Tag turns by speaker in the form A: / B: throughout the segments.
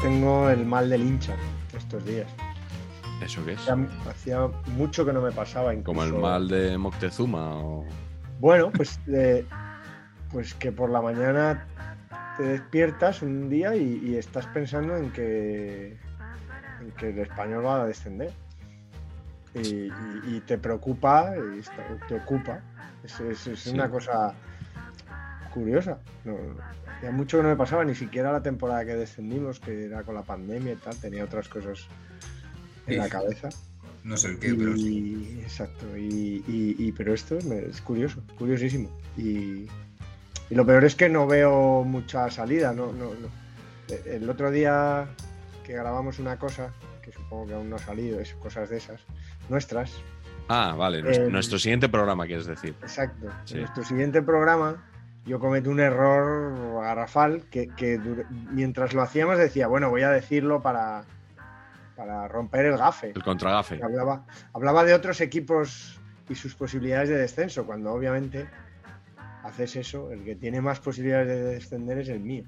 A: Tengo el mal del hincha estos días.
B: ¿Eso qué es?
A: Hacía, hacía mucho que no me pasaba.
B: Como el
A: incluso-
B: mal de Moctezuma o...
A: Bueno, pues, de- pues que por la mañana te despiertas un día y, y estás pensando en que, en que el español va a descender. Y, y- y te preocupa, y te ocupa. Es, es- es
B: Sí.
A: una cosa curiosa. No, ya mucho que no me pasaba, ni siquiera la temporada que descendimos, que era con la pandemia y tal, tenía otras cosas en
C: Sí.
A: la cabeza.
C: No sé el qué, pero sí.
A: Y, exacto, y, y- y- pero esto es, curioso, curiosísimo. Y, y lo peor es que no veo mucha salida. No, no, no. El otro día que grabamos una cosa, que supongo que aún no ha salido, es cosas de esas, nuestras.
B: Ah, vale. Nuestro,
A: Eh,
B: nuestro siguiente programa, quieres decir.
A: Exacto.
B: Sí.
A: Nuestro siguiente programa yo cometí un error garrafal que, que mientras lo hacíamos decía, bueno, voy a decirlo para, para romper el gafe.
B: El contragafe.
A: Hablaba, hablaba de otros equipos y sus posibilidades de descenso, cuando obviamente haces eso, el que tiene más posibilidades de descender es el mío.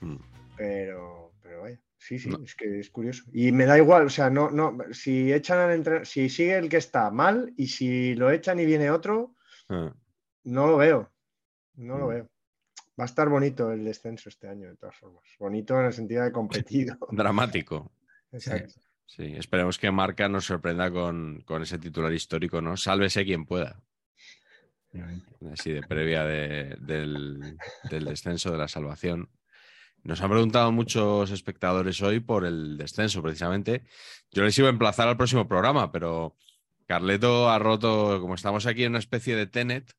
B: Mm.
A: Pero, pero vaya, sí, sí,
B: No.
A: es que es curioso. Y me da igual, o sea, no, no, si echan al entrenador, si sigue el que está mal y si lo echan y viene otro,
B: Ah,
A: no lo veo, no lo
B: Mm.
A: veo. Va a estar bonito el descenso este año, de todas formas. Bonito en el sentido de competido.
B: Dramático.
A: Exacto.
B: Sí, esperemos que Marca nos sorprenda con, con ese titular histórico, ¿no? Sálvese quien pueda. Así de previa de- del, del descenso, de la salvación. Nos han preguntado muchos espectadores hoy por el descenso, precisamente. Yo les iba a emplazar al próximo programa, pero Carleto ha roto, como estamos aquí en una especie de Tenet,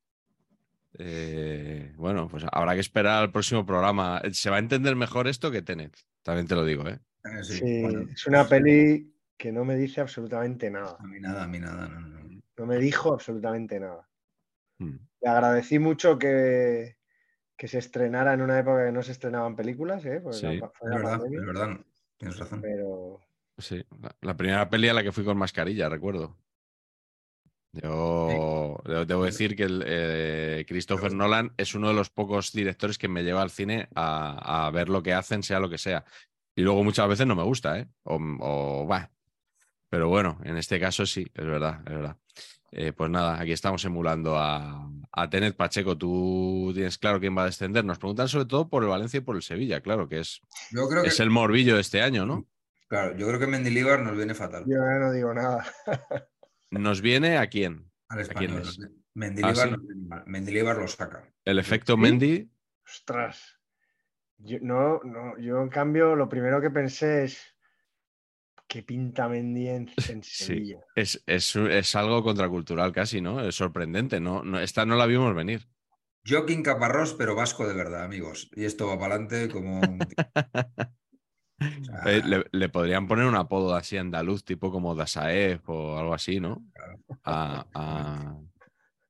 B: eh, bueno, pues habrá que esperar al próximo programa. Se va a entender mejor esto que Tenet, también te lo digo, ¿eh?
C: Eh, sí,
A: Sí,
C: bueno,
A: es una peli que no me dice absolutamente nada.
C: A mí nada, a mí nada. No, no.
A: No me dijo absolutamente nada.
B: Mm.
A: Le agradecí mucho que, que se estrenara en una época que no se estrenaban películas, ¿eh?
B: Sí,
A: la-
C: Es verdad,
A: pandemia,
C: es verdad. Tienes razón.
A: Pero
B: Sí, la, la primera peli a la que fui con mascarilla, recuerdo. Yo de- debo decir que el, eh, Christopher Nolan es uno de los pocos directores que me lleva al cine a, a ver lo que hacen, sea lo que sea. Y luego muchas veces no me gusta, ¿eh? O, va. Pero bueno, en este caso sí, es verdad, es verdad. Eh, pues nada, aquí estamos emulando a, a Tenet Pacheco. ¿Tú tienes claro quién va a descender? Nos preguntan sobre todo por el Valencia y por el Sevilla, claro, que es,
C: Yo creo que,
B: es el morbillo de este año, ¿no?
C: claro, yo creo que Mendilibar nos viene fatal.
A: yo no digo nada.
B: ¿Nos viene a quién?
C: Al
B: quién
C: español.
B: es?
C: Mendilibar,
B: Ah, sí.
C: nos viene mal. Mendilibar lo saca.
B: El efecto
A: ¿Sí?
B: Mendy.
A: Ostras. Yo, no, no, yo en cambio lo primero que pensé es ¿qué pinta Mendy en, en
B: Sí.
A: Sevilla?
B: Es, es, es algo contracultural casi, ¿no? Es sorprendente, ¿no? no esta no la vimos venir.
C: Joaquín Caparrós, pero vasco de verdad, amigos. Y esto va para adelante como. un-
B: Eh, le, le podrían poner un apodo así andaluz, tipo como Dasaev o algo así, ¿no? A, a,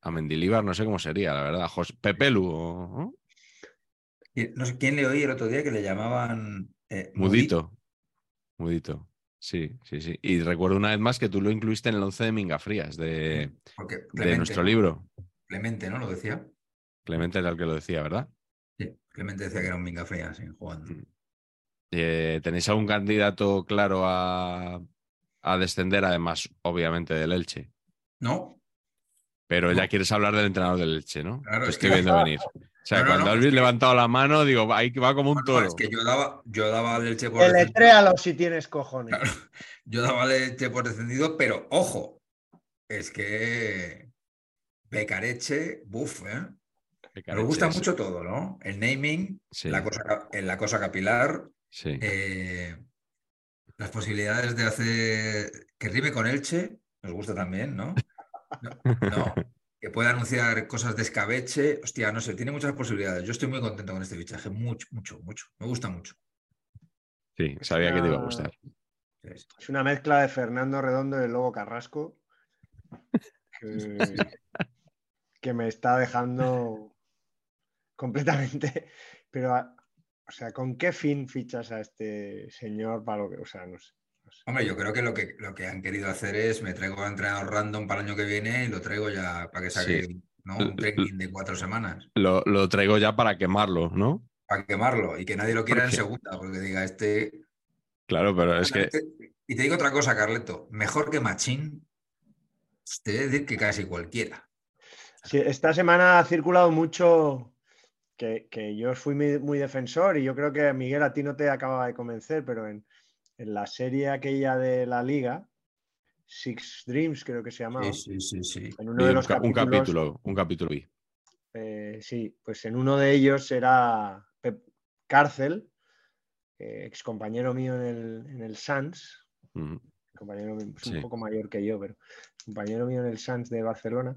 B: a Mendilibar, no sé cómo sería, la verdad. Jos- Pepelu, ¿no?
C: No sé quién le oí el otro día que le llamaban. eh,
B: Mudito. Mudito. Sí, sí, sí. Y recuerdo una vez más que tú lo incluiste en el 11 de Mingafrías, de,
C: Porque
B: de nuestro libro.
C: Clemente, ¿no? Lo decía.
B: Clemente era el que lo decía, ¿verdad?
C: Sí, Clemente decía que era un minga fría, sí, jugando.
B: Mm. Eh, ¿Tenéis algún candidato claro a, a descender, además, obviamente, del Elche?
C: ¿No?
B: Pero ya
C: No.
B: quieres hablar del entrenador del Elche, ¿no?
C: Claro,
B: Te
C: es
B: estoy
C: que-
B: viendo venir. O sea, cuando
C: no,
B: has
C: que-
B: levantado la mano, digo, ahí va como un
C: No, no,
B: toro.
C: es que yo daba, yo daba al Elche por descendido,
A: si tienes cojones.
C: yo daba al Elche por descendido, pero ojo, es que Becareche, buf, ¿eh? Me gusta
B: Sí,
C: mucho todo, ¿no? El naming,
B: Sí.
C: la, cosa, la cosa capilar,
B: Sí.
C: eh, las posibilidades de hacer que rime con Elche, nos gusta también, ¿no? No, no, que pueda anunciar cosas de escabeche, hostia, no sé, tiene muchas posibilidades. Yo estoy muy contento con este fichaje, mucho, mucho, mucho. Me gusta mucho.
B: Sí, sabía que te iba a gustar.
A: Es una mezcla de Fernando Redondo y el Lobo Carrasco que, que me está dejando completamente. Pero, o sea, ¿con qué fin fichas a este señor para lo que, o sea, no sé. no sé.
C: Hombre, yo creo que lo, que lo que han querido hacer es me traigo a entrenador random para el año que viene y lo traigo ya para que saque
B: Sí.
C: ¿no? un training de cuatro semanas.
B: Lo, lo traigo ya para quemarlo, ¿no?
C: Para quemarlo y que nadie lo quiera
B: ¿Por
C: en segunda, porque diga este.
B: Claro, pero es que
C: Y te digo otra cosa, Carleto. Mejor que Machín, te voy a decir que casi cualquiera.
A: Sí, esta semana ha circulado mucho que, que yo fui muy, muy defensor y yo creo que Miguel a ti no te acababa de convencer, pero en, en la serie aquella de la liga, Six Dreams creo que se llamaba,
C: Sí, sí, sí, sí.
A: en uno de
B: un,
A: los
B: un
A: capítulos,
B: capítulo, un capítulo vi.
A: eh, sí, pues en uno de ellos era Pep Cárcel, ex compañero mío en el, en el Sans,
B: Ujú.
A: compañero mío, es un poco mayor que yo, pero compañero mío en el Sans de Barcelona,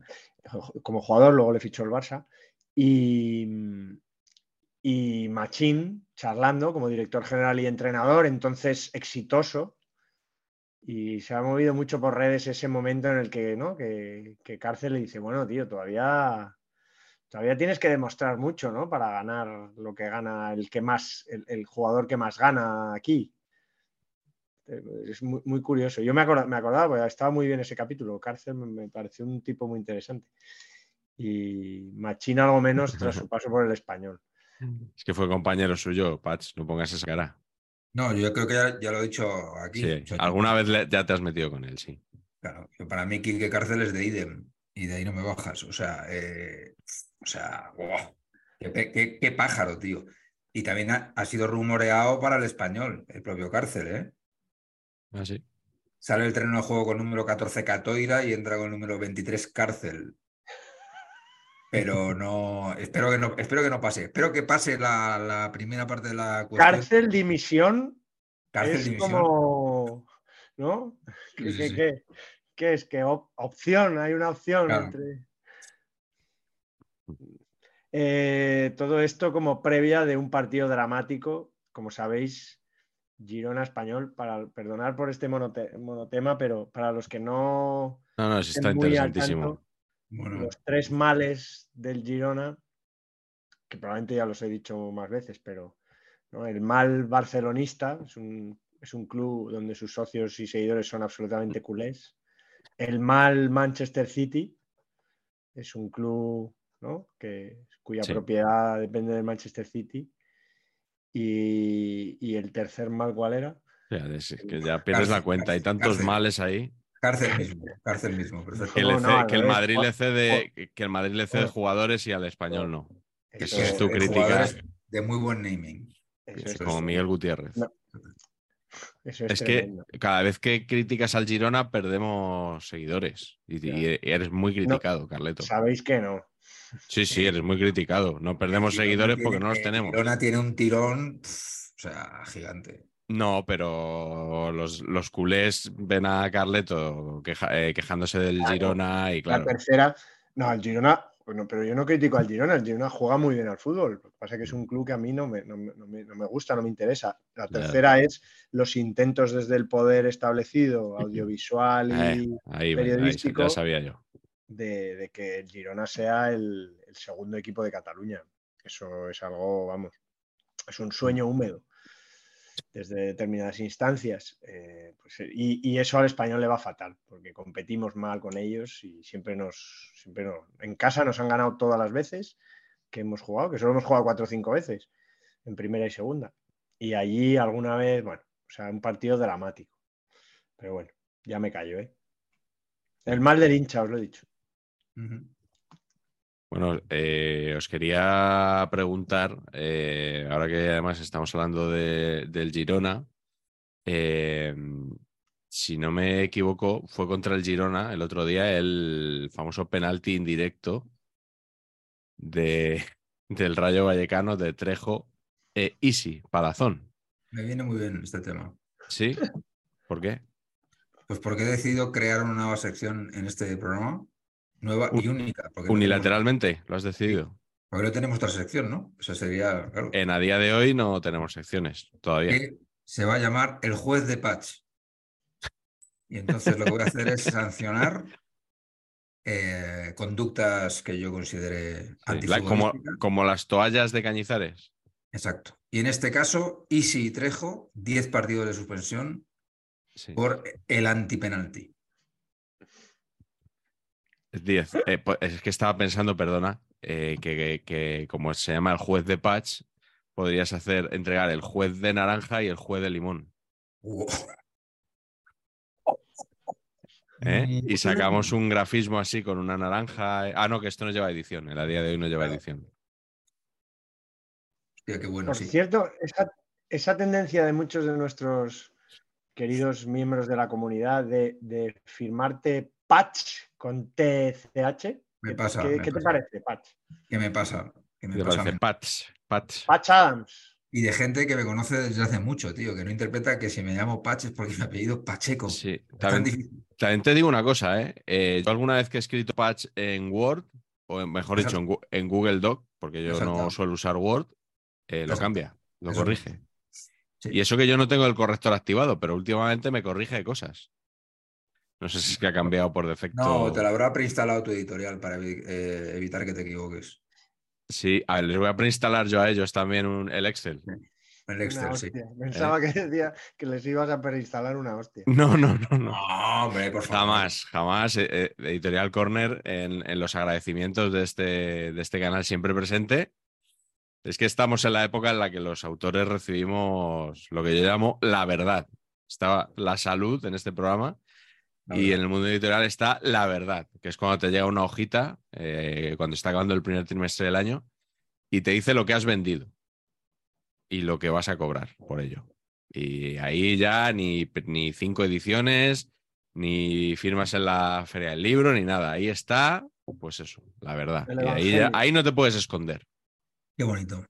A: como jugador, luego le fichó el Barça, y, y Machín charlando como director general y entrenador, entonces exitoso, y se ha movido mucho por redes ese momento en el que, ¿no? que, Cárcel le dice, bueno, tío, todavía, todavía tienes que demostrar mucho, ¿no? Para ganar lo que gana el que más, el, jugador que más gana aquí. Eh, Es muy, muy curioso. Yo me, acorda- me acordaba, estaba muy bien ese capítulo. Cárcel me, me pareció un tipo muy interesante. Y Machín algo menos tras su paso por el español.
B: Es que fue compañero suyo, Patch, no pongas esa cara.
C: No, yo creo que ya, ya lo he dicho aquí.
B: Sí, alguna vez le- ya te has metido con él, sí.
C: Claro, yo para mí Quique Cárcel es de idem y de ahí no me bajas. O sea, eh, o sea, ¡guau! qué, pe- qué- qué pájaro, tío. Y también ha, ha sido rumoreado para el español, el propio Cárcel, ¿eh?
B: Ah, sí.
C: Sale el terreno de juego con número 14 Catoira y entra con el número 23 Cárcel. Pero no, espero que no, espero que no pase. Espero que pase la, la primera parte de la cuestión.
A: Cárcel, dimisión,
C: Cárcel
A: es
C: dimisión.
A: como, ¿no? ¿Qué,
C: Sí, sí,
A: qué-
C: sí.
A: qué- qué es? Que op- opción, hay una opción
C: Claro.
A: entre... Eh, todo esto como previa de un partido dramático, como sabéis, Girona Español, para perdonar por este monote- monotema, pero para los que no
B: No, no, está
A: estén muy al
B: interesantísimo.
A: tanto,
C: Bueno,
A: los tres males del Girona, que probablemente ya los he dicho más veces, pero ¿no? el mal barcelonista es un, es un club donde sus socios y seguidores son absolutamente culés. El mal Manchester City es un club ¿no? que, cuya
B: Sí.
A: propiedad depende de Manchester City. Y, y el tercer mal, ¿cuál era?
B: Ya, es que ya pierdes la cuenta. Hay tantos males ahí.
C: Cárcel mismo, cárcel mismo, perfecto.
B: Que,
A: no,
B: el. Madrid le cede, que el Madrid le cede jugadores y al español no. Que
A: Eso-
B: si es tu
C: Eh,
B: crítica,
C: de muy buen naming.
A: eso es,
B: como Miguel Gutiérrez.
A: No, eso es
B: Es que cada vez que criticas al Girona perdemos seguidores. Y, y eres muy criticado, Carleto.
A: Sabéis que no.
B: Sí, sí, eres muy criticado. No perdemos seguidores
C: tiene-
B: porque no los
C: eh,
B: tenemos.
C: Girona tiene un tirón, o sea, gigante.
B: No, pero los, los culés ven a Carleto queja- eh, quejándose del
A: Claro.
B: Girona y
A: La
B: claro.
A: tercera, no, el Girona, bueno, pero yo no critico al Girona, el Girona juega muy bien al fútbol. Lo que pasa es que es un club que a mí no me, no no me- no me gusta, no me interesa. La tercera es los intentos desde el poder establecido, audiovisual y
B: Eh, ahí, ven, ahí,
A: periodístico,
B: ya sabía yo.
A: de, de que el Girona sea el, el segundo equipo de Cataluña. Eso es algo, vamos, es un sueño húmedo desde determinadas instancias. eh, pues, eh, y, eso al español le va fatal, porque competimos mal con ellos y siempre nos, siempre no. En casa nos han ganado todas las veces que hemos jugado, que solo hemos jugado cuatro o cinco veces, en primera y segunda. Y allí alguna vez, bueno, o sea, un partido dramático. Pero bueno, ya me callo, ¿eh? El mal del hincha, os lo he dicho.
C: Ujú.
B: Bueno, eh, os quería preguntar, eh, ahora que además estamos hablando de- del Girona, eh, si no me equivoco, fue contra el Girona el otro día el famoso penalti indirecto de, del Rayo Vallecano de Trejo e Isi, Palazón.
C: Me viene muy bien este tema.
B: ¿Sí? ¿Por qué?
C: Pues porque he decidido crear una nueva sección en este programa, nueva y única. No
B: Unilateralmente, lo has decidido.
C: no tenemos otra sección, ¿no? Esa sería, claro,
B: En a día de hoy no tenemos secciones todavía.
C: que se va a llamar el juez de Patch. Y entonces lo que voy a hacer es sancionar eh, conductas que yo considere
B: Sí, la- como, las toallas de Cañizares.
C: Exacto. Y en este caso, Isi y Trejo, 10 partidos de suspensión
B: Sí.
C: por el antipenalti.
B: Es 10. Eh, pues, es que estaba pensando, perdona, eh, que, que- que como se llama el juez de patch, podrías hacer entregar el juez de naranja y el juez de limón. ¿eh? Y sacamos un grafismo así con una naranja. Ah, no, que esto no lleva edición. El a día de hoy no lleva edición.
C: Hostia, qué bueno,
A: Por
C: sí.
A: cierto, esa, esa tendencia de muchos de nuestros queridos miembros de la comunidad de, de firmarte patch con TCH.
C: Me
A: ¿qué-
C: pasa,
A: ¿Qué,
C: me
A: qué te parece, patch?
C: ¿Qué me pasa? ¿Qué me
B: ¿Qué te
C: pasa
B: parece? Patch. Patch.
A: Patch Adams.
C: Y de gente que me conoce desde hace mucho, tío, que no interpreta que si me llamo Patch es porque mi apellido es Pacheco.
B: Sí. También, te digo una cosa, ¿eh? Eh, Yo alguna vez que he escrito patch en Word, o en- mejor dicho, en, Google Doc, porque yo no suelo usar Word, eh, lo cambia, lo corrige.
C: Sí.
B: Y eso que yo no tengo el corrector activado, pero últimamente me corrige cosas. No sé si es que ha cambiado por defecto.
C: No, te lo habrá preinstalado tu editorial para eh, evitar que te equivoques.
B: Sí, a ver, les voy a preinstalar yo a ellos también un- el Excel.
C: El Excel, sí.
A: hostia. Pensaba que decía que les ibas a preinstalar una hostia.
B: No, no, no, no.
C: No, hombre, por favor.
B: Jamás, jamás. eh, eh, Editorial Corner en, en los agradecimientos de este, de este canal siempre presente. Es que estamos en la época en la que los autores recibimos lo que yo llamo la verdad. Estaba la salud en este programa
C: La
B: y
C: verdad.
B: en el mundo editorial está la verdad, que es cuando te llega una hojita, eh, cuando está acabando el primer trimestre del año, y te dice lo que has vendido y lo que vas a cobrar por ello. Y ahí ya ni, ni cinco ediciones, ni firmas en la feria del libro, ni nada. Ahí está, pues eso, la verdad. Y ahí, ya- ahí no te puedes esconder.
C: Qué bonito.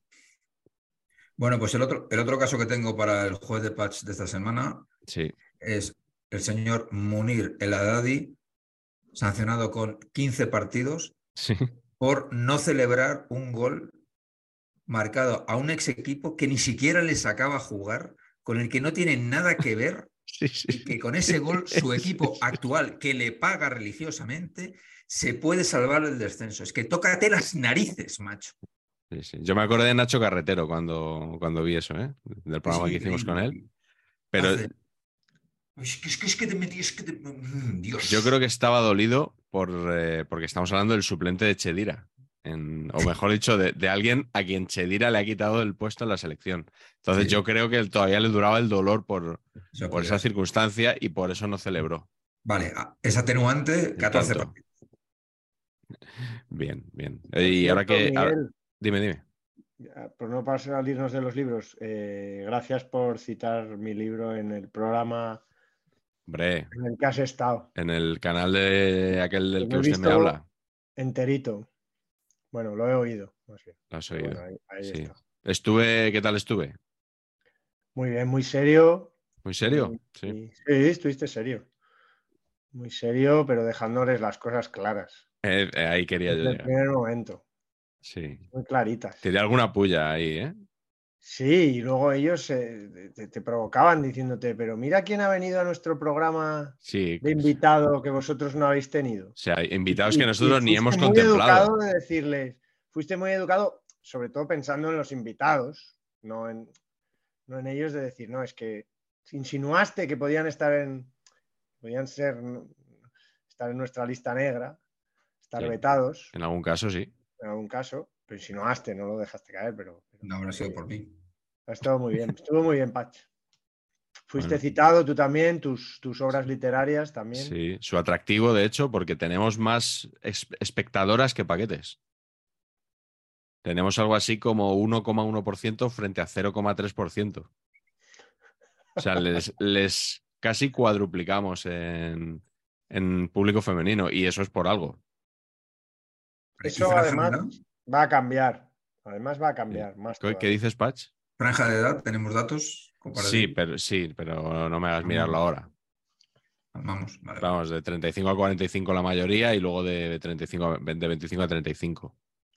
C: Bueno, pues el otro, el otro caso que tengo para el juez de patch de esta semana
B: Sí,
C: es el señor Munir El Haddadi, sancionado con 15 partidos
B: sí.
C: por no celebrar un gol marcado a un ex equipo que ni siquiera le sacaba jugar, con el que no tiene nada que ver
B: sí, sí.
C: y que con ese gol su equipo actual, que le paga religiosamente, se puede salvar el descenso. Es que tócate las narices, macho.
B: Sí. Yo me acordé de Nacho Carretero cuando, cuando vi eso, ¿eh? del programa que hicimos con él. Pero
C: Hace- Es que, es que, es que te metí, es que te- mm, Dios.
B: yo creo que estaba dolido por, eh, porque estamos hablando del suplente de Chedira. en- o mejor dicho, de, de alguien a quien Chedira le ha quitado el puesto en la selección. Entonces
C: Sí.
B: yo creo que él todavía le duraba el dolor por,
C: Eso
B: por esa circunstancia y por eso no celebró.
C: Vale, a- es atenuante, 14
B: tonto.
C: partidos.
B: Bien, bien. Y ahora que... ahora- Dime, dime.
A: por no pasar al irnos de los libros, eh, gracias por citar mi libro en el programa
B: Hombre,
A: en el que has estado,
B: en el canal de aquel del que usted me habla,
A: enterito. Bueno, lo he oído, más bien.
B: lo has oído.
A: bueno, ahí- ahí
B: Sí. Estuve, ¿qué tal estuve?
A: Muy bien, muy serio.
B: ¿Muy serio? Sí.
A: sí, estuviste serio. Muy serio, pero dejándoles las cosas claras.
B: Eh, eh, ahí quería yo
A: Desde el primer momento,
B: Sí.
A: muy claritas.
B: Tiré alguna puya ahí, ¿eh?
A: Sí, y luego ellos eh, te, te provocaban diciéndote, pero mira quién ha venido a nuestro programa
B: Sí.
A: de invitado que vosotros no habéis tenido.
B: O sea, invitados
A: Y-
B: que
A: y
B: nosotros ni
A: fuiste
B: hemos
A: muy
B: contemplado.
A: educado de decirles, fuiste muy educado, sobre todo pensando en los invitados, no en, no en ellos de decir, no, es que insinuaste que podían estar en, podían ser, estar en nuestra lista negra, estar
B: Sí.
A: vetados,
B: En algún caso, sí.
A: en algún caso, pero insinuaste, no lo dejaste caer, pero-
C: No habrá sido por mí.
A: Ha estado muy bien. Estuvo muy bien, Patch. Fuiste
B: Bueno.
A: citado tú también, tus, tus obras literarias también.
B: Sí, su atractivo, de hecho, porque tenemos más espectadoras que paquetes. Tenemos algo así como 1,1% frente a 0,3%. O sea, les, les casi cuadruplicamos en, en público femenino y eso es por algo.
C: ¿Y
A: Eso además va a cambiar. Además va a cambiar más.
B: ¿Qué, dices, Patch?
C: Franja de edad, tenemos datos.
B: Sí, pero, sí, pero no me hagas mirarlo ahora.
C: Vamos, vale.
B: Vamos, de 35 a 45 la mayoría y luego de, 35 a- de 25 a 35.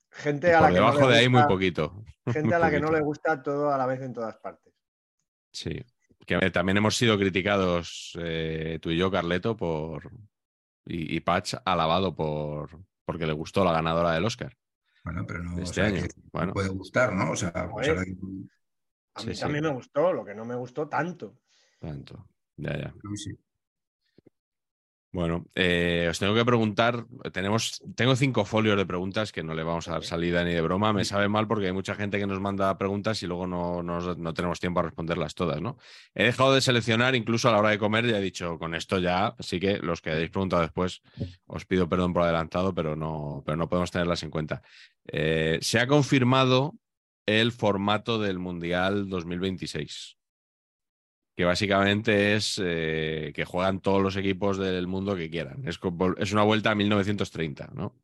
B: Y
A: Gente a la
B: por
A: que no
B: debajo
A: le
B: de ahí muy poquito.
A: Gente
B: muy
A: a la que no le gusta todo a la vez en todas partes.
B: Sí. Que eh, también hemos sido criticados eh, tú y yo, Carleto, por. Y, y Patch alabado por. porque le gustó la ganadora del Oscar
C: Bueno, pero no.
B: de
C: o
B: este
C: sea,
B: año.
C: que
B: Bueno,
C: puede gustar, ¿no? O sea, a
A: Joder.
C: pesar de que-
A: A
B: Sí,
A: mí
B: sí.
A: también me gustó, lo que no me gustó tanto.
B: tanto. Ya, ya.
C: sí.
B: Bueno, eh, os tengo que preguntar. Tenemos, tengo cinco folios de preguntas que no le vamos a dar salida ni de broma. Me sabe mal porque hay mucha gente que nos manda preguntas y luego no, no- no tenemos tiempo a responderlas todas, ¿no? He dejado de seleccionar, incluso a la hora de comer, ya he dicho con esto ya, así que los que hayáis preguntado después, os pido perdón por adelantado, pero no, pero no podemos tenerlas en cuenta. Eh, se ha confirmado el formato del Mundial 2026 que básicamente es eh, que juegan todos los equipos del mundo que quieran. Es, es una vuelta a 1930, ¿no?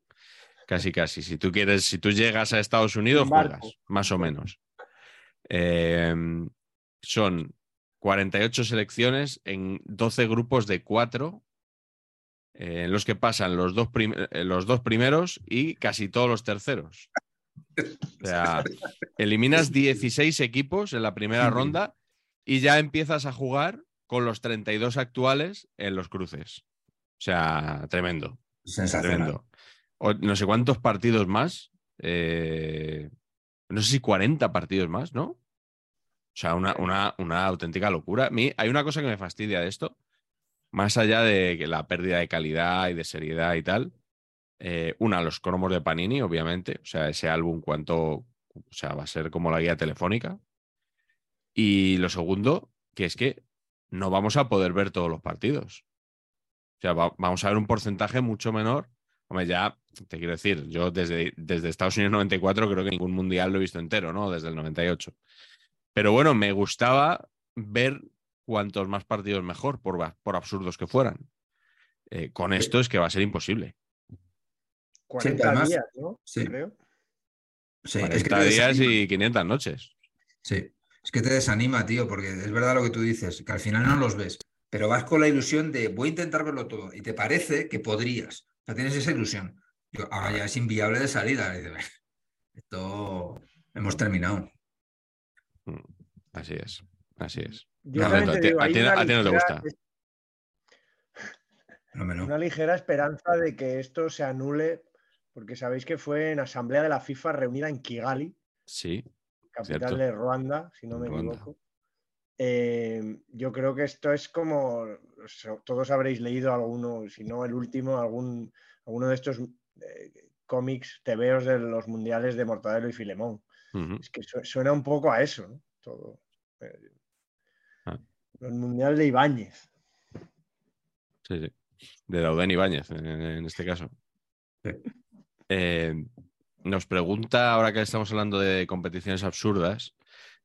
B: Casi, casi. Si tú quieres, si tú llegas a Estados Unidos, juegas, más o menos. Eh, son 48 selecciones en 12 grupos de 4, en los que pasan los dos, eh, los dos primeros y casi todos los terceros. O sea, eliminas 16 equipos en la primera ronda y ya empiezas a jugar con los 32 actuales en los cruces. O sea, tremendo,
C: Sensacional.
B: tremendo. O- no sé cuántos partidos más. eh, no sé si 40 partidos más, ¿no? O sea, una, una, una auténtica locura. A mí hay una cosa que me fastidia de esto, más allá de que la pérdida de calidad y de seriedad y tal. eh, una, los cromos de Panini, obviamente. O sea, ese álbum, cuánto. O sea, va a ser como la guía telefónica. Y lo segundo, que es que no vamos a poder ver todos los partidos. O sea, va- vamos a ver un porcentaje mucho menor. Hombre, ya te quiero decir, yo desde, desde Estados Unidos 94 creo que ningún mundial lo he visto entero, ¿no? Desde el 98. Pero bueno, me gustaba ver cuantos más partidos mejor, por, por absurdos que fueran. Eh, con esto es que va a ser imposible.
A: 40
C: además-
A: días, ¿no?
C: sí.
A: Creo.
C: Sí,
B: 40
C: es que te
B: días y 500 noches.
C: Sí, es que te desanima, tío, porque es verdad lo que tú dices, que al final no los ves, pero vas con la ilusión de voy a intentar verlo todo y te parece que podrías. O sea, tienes esa ilusión. Yo, ahora ya es inviable de salida. Esto hemos terminado.
B: Mm, Así es, así es.
A: Yo
B: No,
A: también
B: a
A: te
B: ti-
A: digo,
B: a
A: hay
B: ti-
A: una
B: a ti no te
A: ligera-
B: gusta.
C: No.
A: Una ligera esperanza de que esto se anule, porque sabéis que fue en asamblea de la FIFA reunida en Kigali,
B: Sí,
A: capital
B: Cierto.
A: de Ruanda, si no me
B: Ruanda.
A: equivoco. Eh, yo creo que esto es como, todos habréis leído alguno, si no el último, algún, alguno de estos eh, cómics, tebeos de los mundiales de Mortadelo y Filemón. Es que su- suena un poco a eso, ¿no? Todo. Eh,
B: Ah.
A: El mundial de Ibáñez.
B: Sí, sí. De Dauden Ibáñez, en, en este caso.
C: Sí.
B: Eh, nos pregunta, ahora que estamos hablando de competiciones absurdas,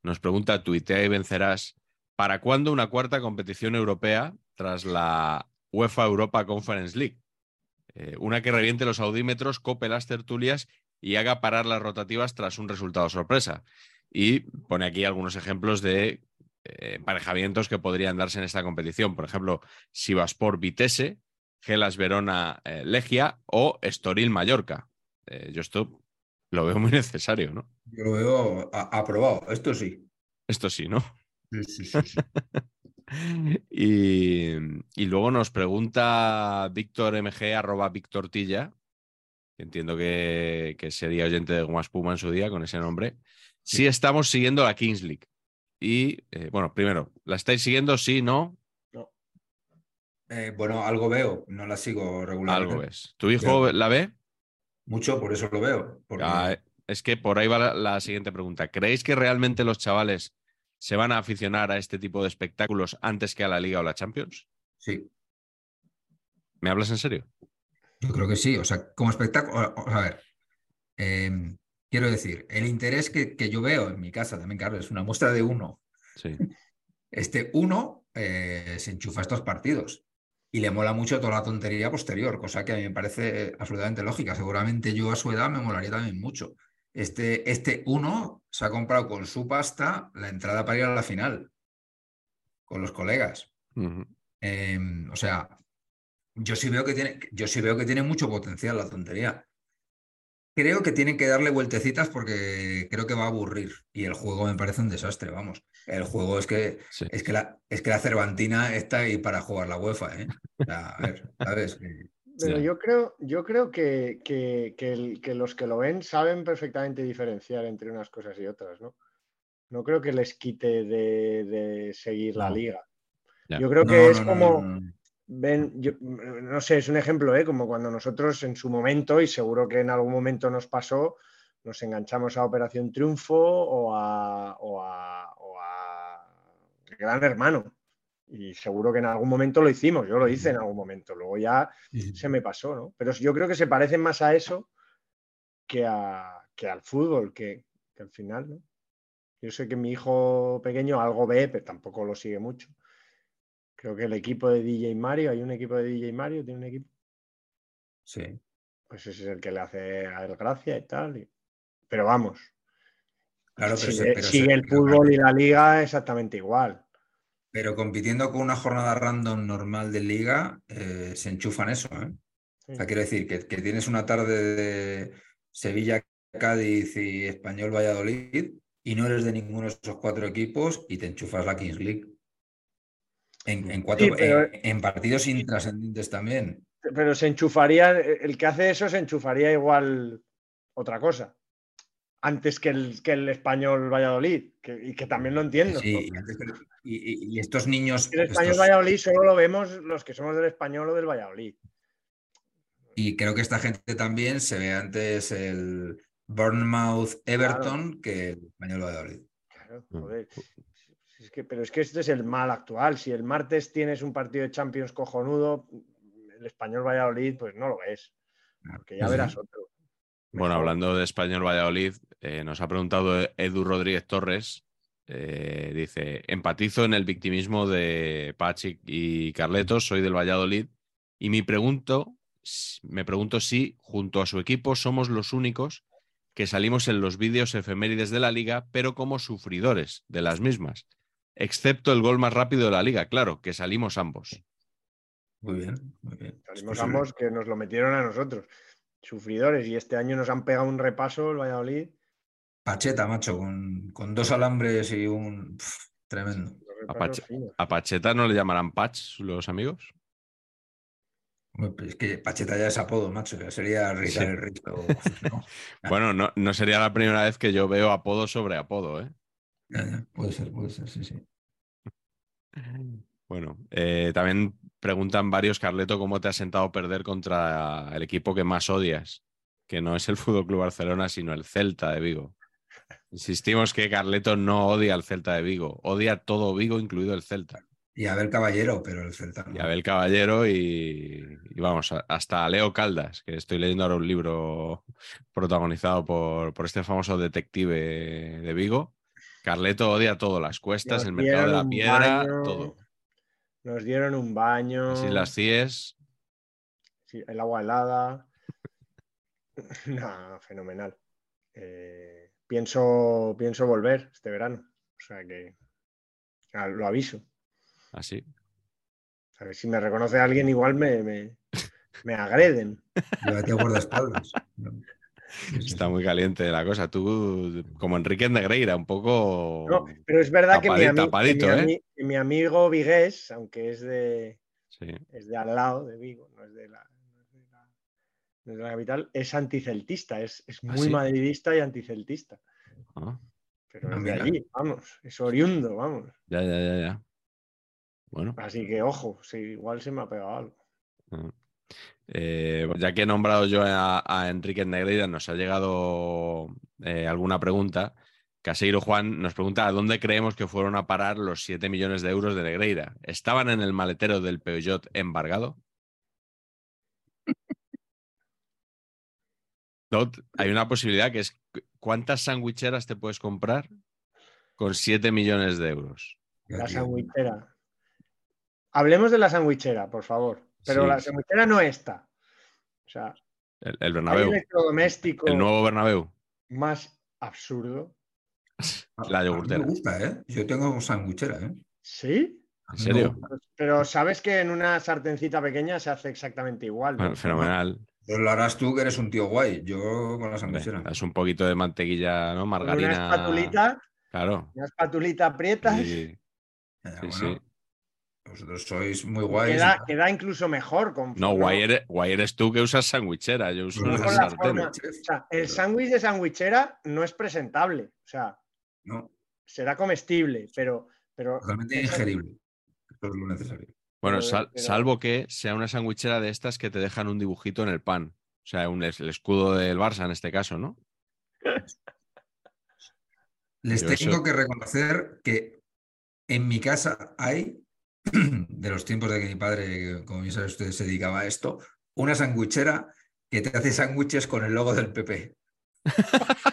B: nos pregunta Tuitea y vencerás, ¿para cuándo una cuarta competición europea tras la UEFA Europa Conference League? Eh, una que reviente los audímetros, cope las tertulias y haga parar las rotativas tras un resultado sorpresa. Y pone aquí algunos ejemplos de eh, emparejamientos que podrían darse en esta competición. Por ejemplo, Sivaspor Vitesse, Gelas Verona eh, Legia o Estoril Mallorca. Yo esto lo veo muy necesario, ¿no?
C: Yo lo veo aprobado. Esto sí.
B: Esto sí, ¿no?
C: Sí, sí, sí, sí.
B: Y, y luego nos pregunta Víctor MG, arroba Víctor Tilla, que entiendo que, que sería oyente de Goma Espuma en su día con ese nombre, si estamos siguiendo la Kings League. Y eh, bueno, primero, ¿la estáis siguiendo? Sí, no,
C: Eh, bueno, algo veo, no la sigo regularmente.
B: algo es. ¿Tu hijo la ve?
C: Mucho, por eso lo veo. Porque
B: Ah, es que por ahí va la, la siguiente pregunta. ¿Creéis que realmente los chavales se van a aficionar a este tipo de espectáculos antes que a la Liga o la Champions?
C: Sí.
B: ¿Me hablas en serio?
C: Yo creo que sí. O sea, como espectáculo. A ver. Eh, quiero decir, el interés que, que, yo veo en mi casa también, claro, es una muestra de uno.
B: Sí.
C: Este uno eh, se enchufa a estos partidos y le mola mucho toda la tontería posterior, cosa que a mí me parece absolutamente lógica. Seguramente yo a su edad me molaría también mucho. Este, este uno se ha comprado con su pasta la entrada para ir a la final con los colegas.
B: Uh -huh.
C: eh, o sea, yo sí veo que tiene, yo sí veo que tiene mucho potencial la tontería. Creo que tienen que darle vueltecitas porque creo que va a aburrir. Y el juego me parece un desastre, vamos. El juego es que,
B: Sí.
C: es que, la, es que la Cervantina está ahí para jugar la UEFA, ¿eh? O sea, a ver, ¿sabes?
A: Pero yo creo, yo creo que, que- que el- que los que lo ven saben perfectamente diferenciar entre unas cosas y otras, ¿no? No creo que les quite de, de seguir la liga.
B: Ya.
A: Yo creo
C: No,
A: que es
C: no,
A: como,
C: no, no.
A: ven, yo- no sé, es un ejemplo, ¿eh? Como cuando nosotros en su momento, y seguro que en algún momento nos pasó, nos enganchamos a Operación Triunfo a, o a Gran Hermano. Y seguro que en algún momento lo hicimos, yo lo hice en algún momento, luego ya se me pasó, ¿no? Pero yo creo que se parecen más a eso que, a, que al fútbol, que, que al final, ¿no? Yo sé que mi hijo pequeño algo ve, pero tampoco lo sigue mucho. Creo que el equipo de DJ Mario, hay un equipo de DJ Mario, tiene un equipo,
C: Sí.
A: pues ese es el que le hace a él gracia y tal. y- Pero vamos,
C: Claro, pero, se-
A: sigue,
C: se-
A: el fútbol y la liga exactamente igual.
C: Pero compitiendo con una jornada random normal de liga, eh, se enchufan eso, ¿eh? O sea, quiero decir que, que tienes una tarde de Sevilla, Cádiz y Español Valladolid y no eres de ninguno de esos cuatro equipos y te enchufas la Kings League. En, en cuatro,
A: Sí, pero-
C: en, en partidos intrascendentes también.
A: Pero se enchufaría, el que hace eso se enchufaría igual otra cosa. Antes que el, que el español Valladolid, que, y que también lo entiendo.
C: Sí, y, estos niños.
A: el español
C: estos-
A: Valladolid solo lo vemos los que somos del español o del Valladolid.
C: y creo que esta gente también se ve antes el Bournemouth Everton que el español Valladolid.
A: Claro,
B: Mm.
A: joder. Es que, pero es que este es el mal actual. Si el martes tienes un partido de Champions cojonudo, el español Valladolid, pues no lo ves. Porque ya verás otro.
B: Bueno,
A: Mejor.
B: hablando de Español Valladolid, eh, nos ha preguntado Edu Rodríguez Torres. eh, dice: Empatizo en el victimismo de Pachi y Carletos, soy del Valladolid. Y me pregunto, me pregunto si, junto a su equipo, somos los únicos que salimos en los vídeos efemérides de la liga, pero como sufridores de las mismas. Excepto el gol más rápido de la liga, claro, que salimos ambos.
C: Muy bien, muy bien.
A: Salimos
C: posible.
A: ambos que nos lo metieron a nosotros. Sufridores. Y este año nos han pegado un repaso el Valladolid.
C: Pacheta, macho, con, con dos alambres y un. tremendo.
B: A, Pache- Pacheta no le llamarán Patch los amigos.
C: Es que Pacheta ya es apodo, macho. Ya sería rizar
B: Sí.
C: el rizo. ¿no?
B: Bueno, no, no sería la primera vez que yo veo apodo sobre apodo, ¿eh?
C: Ya, ya, Puede ser, puede ser, sí, sí.
B: Bueno, eh, también preguntan varios, Carleto, cómo te has sentado perder contra el equipo que más odias, que no es el Fútbol Club Barcelona, sino el Celta de Vigo. Insistimos que Carleto no odia al Celta de Vigo, odia todo Vigo, incluido el Celta.
C: Y Abel Caballero, pero el Celta. no.
B: Y Abel Caballero y, y vamos, a- hasta Leo Caldas, que estoy leyendo ahora un libro protagonizado por, por este famoso detective de Vigo. Carleto odia todo, las cuestas, el mercado de la piedra,
A: baño.
B: todo.
A: Nos dieron un baño.
B: Las Islas Cíes,
A: sí, el agua helada. Nah, fenomenal. Eh, pienso, pienso volver este verano. O sea que ah, lo aviso.
B: así.
A: A ver si me reconoce alguien, igual me, me, me agreden.
C: Llévate a guardaespaldas.
B: Está muy caliente la cosa. Tú, como Enrique Negreira, un poco.
A: No, pero es verdad que mi,
B: Tapadito,
A: ami- que
B: tapadito,
A: mi
B: ¿eh?
A: que mi amigo Vigués, aunque es de,
B: Sí.
A: es de al lado de Vigo, no es de la, no es de la, no es de la capital, es anticeltista, es, es
B: ¿Ah,
A: muy
B: sí?
A: madridista y anticeltista.
B: Ah,
A: Pero
C: Ah,
A: es de
C: mira.
A: allí, vamos, es oriundo, vamos.
B: ya, ya, ya, ya. Bueno,
A: Así que ojo, si igual se me ha pegado algo.
B: ah. Eh, ya que he nombrado yo a, a Enrique Negreira, nos ha llegado eh, alguna pregunta Caseiro Juan nos pregunta a dónde creemos que fueron a parar los 7 millones de euros de Negreira. ¿Estaban en el maletero del Peugeot embargado? Dot, hay una posibilidad que es ¿cuántas sandwicheras te puedes comprar con 7 millones de euros?
A: La sandwichera. Hablemos de la sandwichera, por favor. Pero
B: Sí.
A: la sandwichera no está. O sea,
B: El, el
A: hay
B: Bernabéu.
A: electrodoméstico
B: El nuevo Bernabéu.
A: más absurdo.
B: La
C: A mí
B: yogurtera.
C: me gusta, ¿eh? Yo tengo sandwichera, ¿eh?
A: ¿Sí?
B: ¿En serio?
A: Pero sabes que en una sartencita pequeña se hace exactamente igual. ¿no?
B: Bueno, fenomenal.
C: Pues lo harás tú, que eres un tío guay. Yo con la sandwichera.
B: es un poquito de mantequilla, ¿no?
A: Con
B: Margarina.
A: una espatulita,
B: Claro.
A: una espatulita aprietas.
B: Sí,
C: Eh,
B: sí,
C: bueno,
B: sí.
C: Vosotros sois muy guays.
A: Queda, queda incluso mejor. Con,
B: No, guay eres, guay eres tú que usas sandwichera. Yo uso
C: No,
B: una
A: con la
B: sartén.
A: forma- o sea, el sándwich de sandwichera no es presentable. O sea,
C: No,
A: será comestible, pero, pero
C: totalmente ingerible. Es lo necesario.
B: Bueno, sal- salvo que sea una sandwichera de estas que te dejan un dibujito en el pan. O sea, un, el escudo del Barça en este caso, ¿no?
C: Les
B: Yo
C: tengo
B: eso-
C: que reconocer que en mi casa hay, de los tiempos de que mi padre, como bien saben ustedes, se dedicaba a esto, una sandwichera que te hace sándwiches con el logo del PP.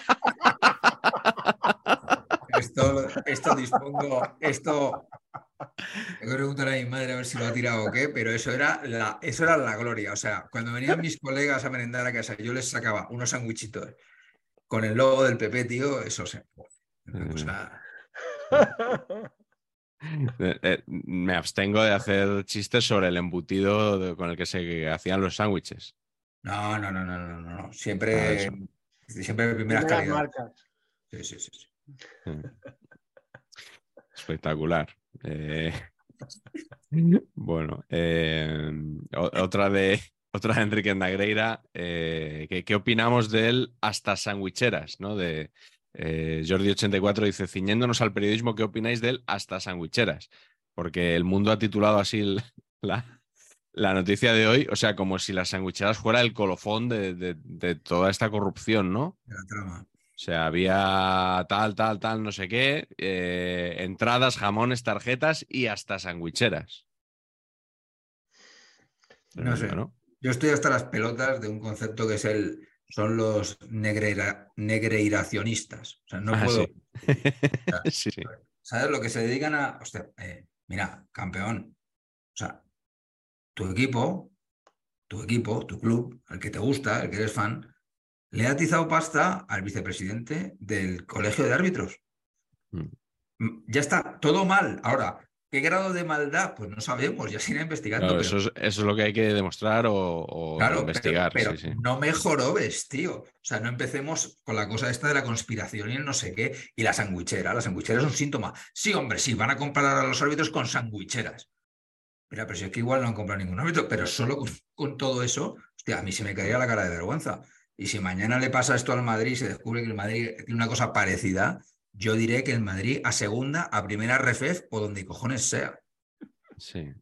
C: Esto, esto dispongo, esto. Tengo que preguntar a mi madre a ver si lo ha tirado o qué, pero eso era la, eso era la gloria. O sea, cuando venían mis colegas a merendar a casa, yo les sacaba unos sándwichitos con el logo del PP, tío, eso se. Una cosa-
B: eh, me abstengo de hacer chistes sobre el embutido de- con el que se hacían los sándwiches.
C: No, no, no, no, no, no, no.
B: Ah,
C: Siempre, siempre de primeras
A: primeras
C: calidades.
A: marcas.
C: Sí, sí, sí, sí.
B: Espectacular. Eh, bueno, eh, otra de otra de Enrique Negreira. eh, ¿qué, qué opinamos de él hasta sandwicheras? ¿no? De eh, Jordi84 dice: ciñéndonos al periodismo, ¿qué opináis de él hasta sandwicheras? Porque el mundo ha titulado así el- la, la noticia de hoy, o sea, como si las sandwicheras fuera el colofón de, de- de toda esta corrupción, ¿no?
C: La trama.
B: O sea, había tal, tal, tal, no sé qué, eh, entradas, jamones, tarjetas y hasta sandwicheras.
C: No sé. Yo estoy hasta las pelotas de un concepto que es el. Son los negreira- negreiracionistas. O sea, no
B: Ah,
C: puedo.
B: sí. sí, sí.
C: ¿Sabes? Lo que se dedican a. Hostia, eh, mira, campeón. O sea, tu equipo, tu equipo, tu club, el que te gusta, el que eres fan, le ha atizado pasta al vicepresidente del colegio de árbitros.
B: Mm.
C: Mm, Ya está, todo mal. Ahora, ¿qué grado de maldad? Pues no sabemos, ya se irá investigando.
B: Claro,
C: pero-
B: eso, es, eso es lo que hay que demostrar o, o
C: Claro, pero-
B: investigar.
C: pero,
B: sí, sí.
C: no tío. O sea, no empecemos con la cosa esta de la conspiración y el no sé qué. Y la sandwichera. La sandwichera es un síntoma. Sí, hombre, sí, van a comprar a los árbitros con sandwicheras. Mira, pero si es que igual no han comprado ningún árbitro, pero solo con, con todo eso, hostia, a mí se me caería la cara de vergüenza. Y si mañana le pasa esto al Madrid y se descubre que el Madrid tiene una cosa parecida, yo diré que el Madrid a segunda, a primera refef o donde cojones sea.
B: Sí.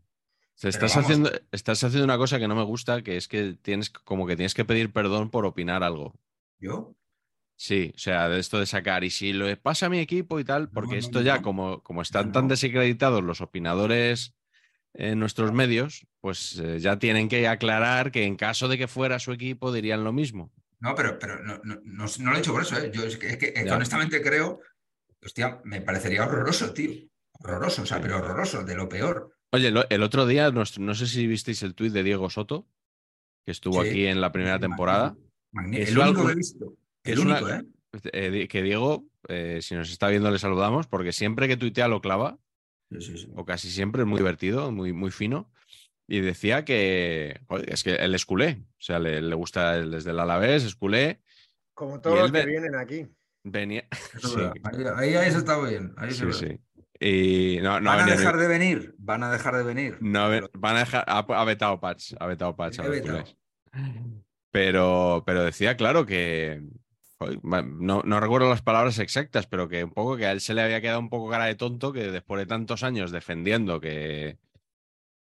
B: Se estás,
C: vamos.
B: haciendo, estás haciendo una cosa que no me gusta, que es que tienes como que tienes que pedir perdón por opinar algo.
C: Yo,
B: Sí, o sea, de esto de sacar y si lo pasa a mi equipo y tal, porque
C: no,
B: esto
C: no,
B: ya, como, como están tan desacreditados los opinadores en nuestros medios, pues eh, ya tienen que aclarar que en caso de que fuera su equipo dirían lo mismo.
C: No, pero, pero no, no, no, no lo he hecho por eso, ¿eh? Yo es que, es que- honestamente creo, hostia, me parecería horroroso, tío. Horroroso, o sea,
B: Sí.
C: pero horroroso, de lo peor.
B: Oye, lo- el otro día, no sé si visteis el tuit de Diego Soto, que estuvo
C: Sí.
B: aquí en la primera
C: Sí,
B: temporada.
C: magnífico.
B: Es
C: El único
B: algo-
C: que he visto. El
B: una-
C: único, ¿eh?
B: Eh, que Diego, eh, si nos está viendo, le saludamos, porque siempre que tuitea lo clava,
C: Sí, sí, sí.
B: o casi siempre, es muy divertido, muy, muy fino. Y decía que joder, es que él es culé, o sea, le, le gusta el- desde el Alavés, es culé.
A: Como todos los que vienen aquí.
B: Venía.
C: Eso
B: Sí.
C: Ahí, ahí, está bien. Ahí se
B: sí,
C: ve.
B: sí. Y no,
C: Van a dejar
B: ni-
C: de venir, van a dejar de venir.
B: no van a dejar. Ha, vetado Patch, ha vetado Patch a
C: vetado.
B: Pero, pero decía, claro, que. No, no recuerdo las palabras exactas, pero que un poco que a él se le había quedado un poco cara de tonto que después de tantos años defendiendo que.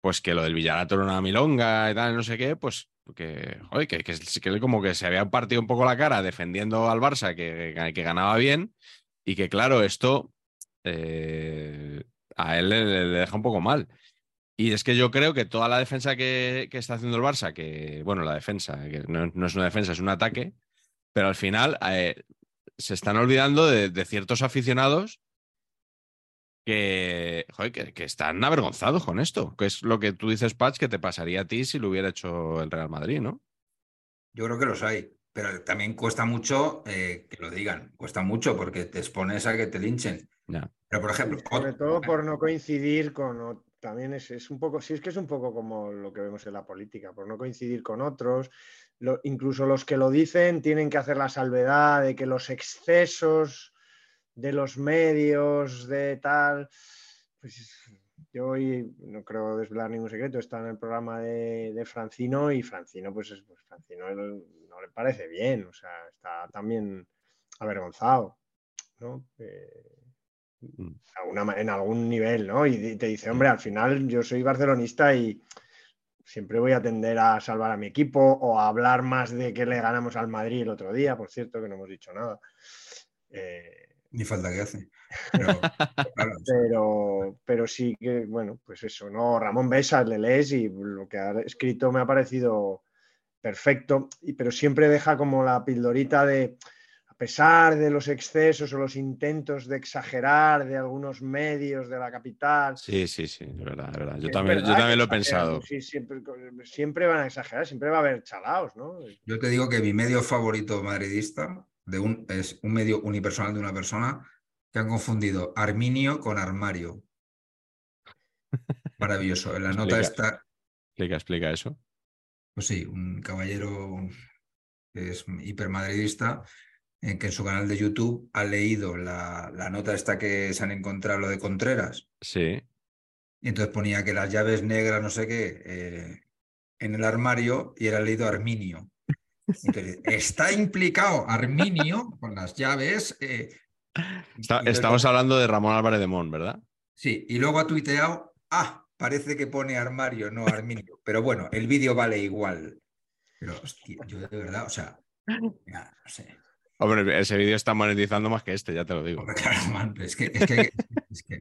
B: Pues que lo del Villarato era milonga y tal, no sé qué, pues que, joder, que, que, que como que se había partido un poco la cara defendiendo al Barça, que, que ganaba bien, Y que claro, esto eh, a él le, deja un poco mal. Y es que yo creo que toda la defensa que, está haciendo el Barça, que, bueno, la defensa, que no, no es una defensa, es un ataque, pero al final eh, se están olvidando de ciertos aficionados que, joder, que, que están avergonzados con esto, que es lo que tú dices, Patch, que te pasaría a ti si lo hubiera hecho el Real Madrid, ¿no?
C: Yo creo que los hay, pero también cuesta mucho eh, que lo digan, cuesta mucho porque te expones a que te linchen.
B: Ya.
C: Pero, por ejemplo,
A: Sobre todo por no coincidir con. También es, es un poco. Sí, es que es un poco como lo que vemos en la política, por no coincidir con otros. Lo- incluso los que lo dicen tienen que hacer la salvedad de que los excesos de los medios, de tal. Pues yo hoy no creo desvelar ningún secreto, está en el programa de, de Francino y Francino, pues, es- pues Francino él no le parece bien, o sea, está también avergonzado, ¿no? Eh,
B: Mm.
A: alguna en algún nivel, ¿no? Y te dice, hombre, al final yo soy barcelonista y siempre voy a tender a salvar a mi equipo o a hablar más de que le ganamos al Madrid el otro día, por cierto, que no hemos dicho nada. Eh,
C: ni falta que hace. Pero, claro,
A: pero, pero sí que, bueno, pues eso, ¿no? Ramón Besa, le lees y lo que ha escrito me ha parecido perfecto, y- pero siempre deja como la pildorita de, a pesar de los excesos o los intentos de exagerar de algunos medios de la capital.
B: Sí, sí, sí, es verdad, es verdad. Yo
A: es
B: también, yo también lo he pensado.
A: sí, siempre, siempre van a exagerar, siempre va a haber chalaos, ¿no?
C: Yo te digo que mi medio favorito madridista de un, es un medio unipersonal de una persona que han confundido Arminio con Armario. Maravilloso. En la nota
B: Explica.
C: está,
B: Explica, explica eso.
C: pues sí, un caballero que es hipermadridista, en que en su canal de YouTube ha leído la, la nota esta que se han encontrado lo de Contreras.
B: Sí.
C: Y entonces ponía que las llaves negras, no sé qué, eh, en el armario y era leído Arminio. Entonces, está implicado Arminio con las llaves. eh,
B: Está- estamos hablando de Ramón Álvarez de Mon, ¿verdad?
C: Sí, y luego ha tuiteado, ah, parece que pone armario, no Arminio. Pero bueno, el vídeo vale igual. Pero, hostia, yo de verdad, o sea, ya, no sé.
B: Hombre, ese vídeo está monetizando más que este, ya te lo digo.
C: Hombre, claro, man, es que, es que, es que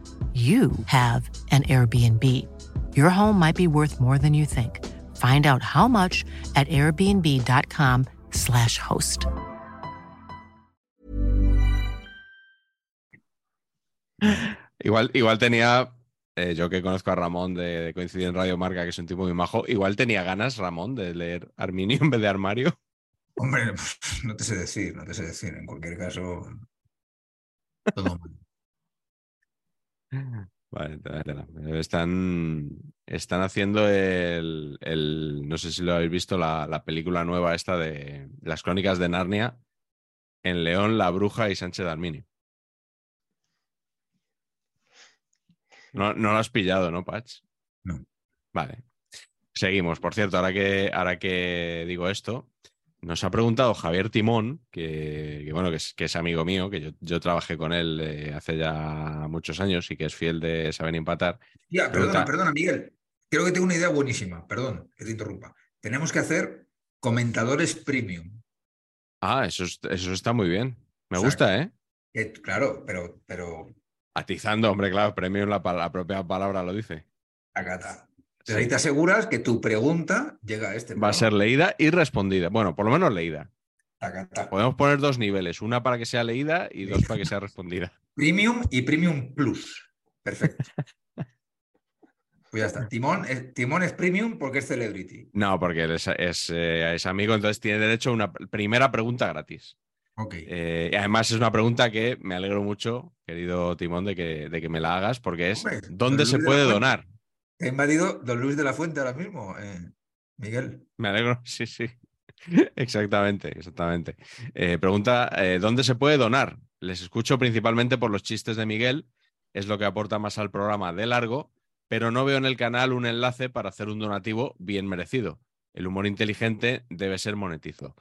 D: you have an Airbnb. Your home might be worth more than you think. Find out how much at airbnb.com/slash host.
B: Igual, igual tenía, eh, yo que conozco a Ramón de, de coincidir en Radio Marca, que es un tipo muy majo, igual tenía ganas, Ramón, de leer Arminio en vez de Armario.
C: Hombre, no te sé decir, no te sé decir. En cualquier caso, todo mal.
B: Vale, tela, tela. Están, están haciendo el, el- no sé si lo habéis visto, la, la película nueva esta de las crónicas de Narnia en León, La Bruja y Sánchez de Arminio. No, no lo has pillado, ¿no, Patch?
C: No.
B: Vale. Seguimos. Por cierto, ahora que, ahora que digo esto, nos ha preguntado Javier Timón, que, que, bueno, que es, que es amigo mío, que yo, yo trabajé con él eh, hace ya muchos años y que es fiel de Saber Empatar.
C: Ya,
B: Pregunta-
C: perdona, perdona, Miguel. Creo que tengo una idea buenísima. Perdón, que te interrumpa. Tenemos que hacer comentadores premium.
B: Ah, eso, es- eso está muy bien. Me gusta, ¿eh?
C: Que, claro, pero, pero
B: Atizando, hombre, claro, premio la, la propia palabra lo dice.
C: acá Ahí te aseguras que tu pregunta llega a este.
B: Va a ser leída y respondida. Bueno, por lo menos leída. Podemos poner dos niveles, una para que sea leída y dos para que sea respondida.
C: Premium y Premium Plus. Perfecto. Pues ya está. Timón es, Timón es Premium porque es Celebrity.
B: No, porque es, es, eh, es amigo, entonces tiene derecho a una primera pregunta gratis.
C: Ok.
B: Eh, y además es una pregunta que me alegro mucho, querido Timón, de que, de que me la hagas, porque es
C: Hombre,
B: ¿dónde se puede donar?
C: Ha invadido Don Luis de la Fuente ahora mismo, eh, Miguel.
B: Me alegro, sí, sí. Exactamente, exactamente. Eh, pregunta, eh, ¿dónde se puede donar? Les escucho principalmente por los chistes de Miguel, es lo que aporta más al programa de largo, pero no veo en el canal un enlace para hacer un donativo bien merecido. El humor inteligente debe ser monetizo.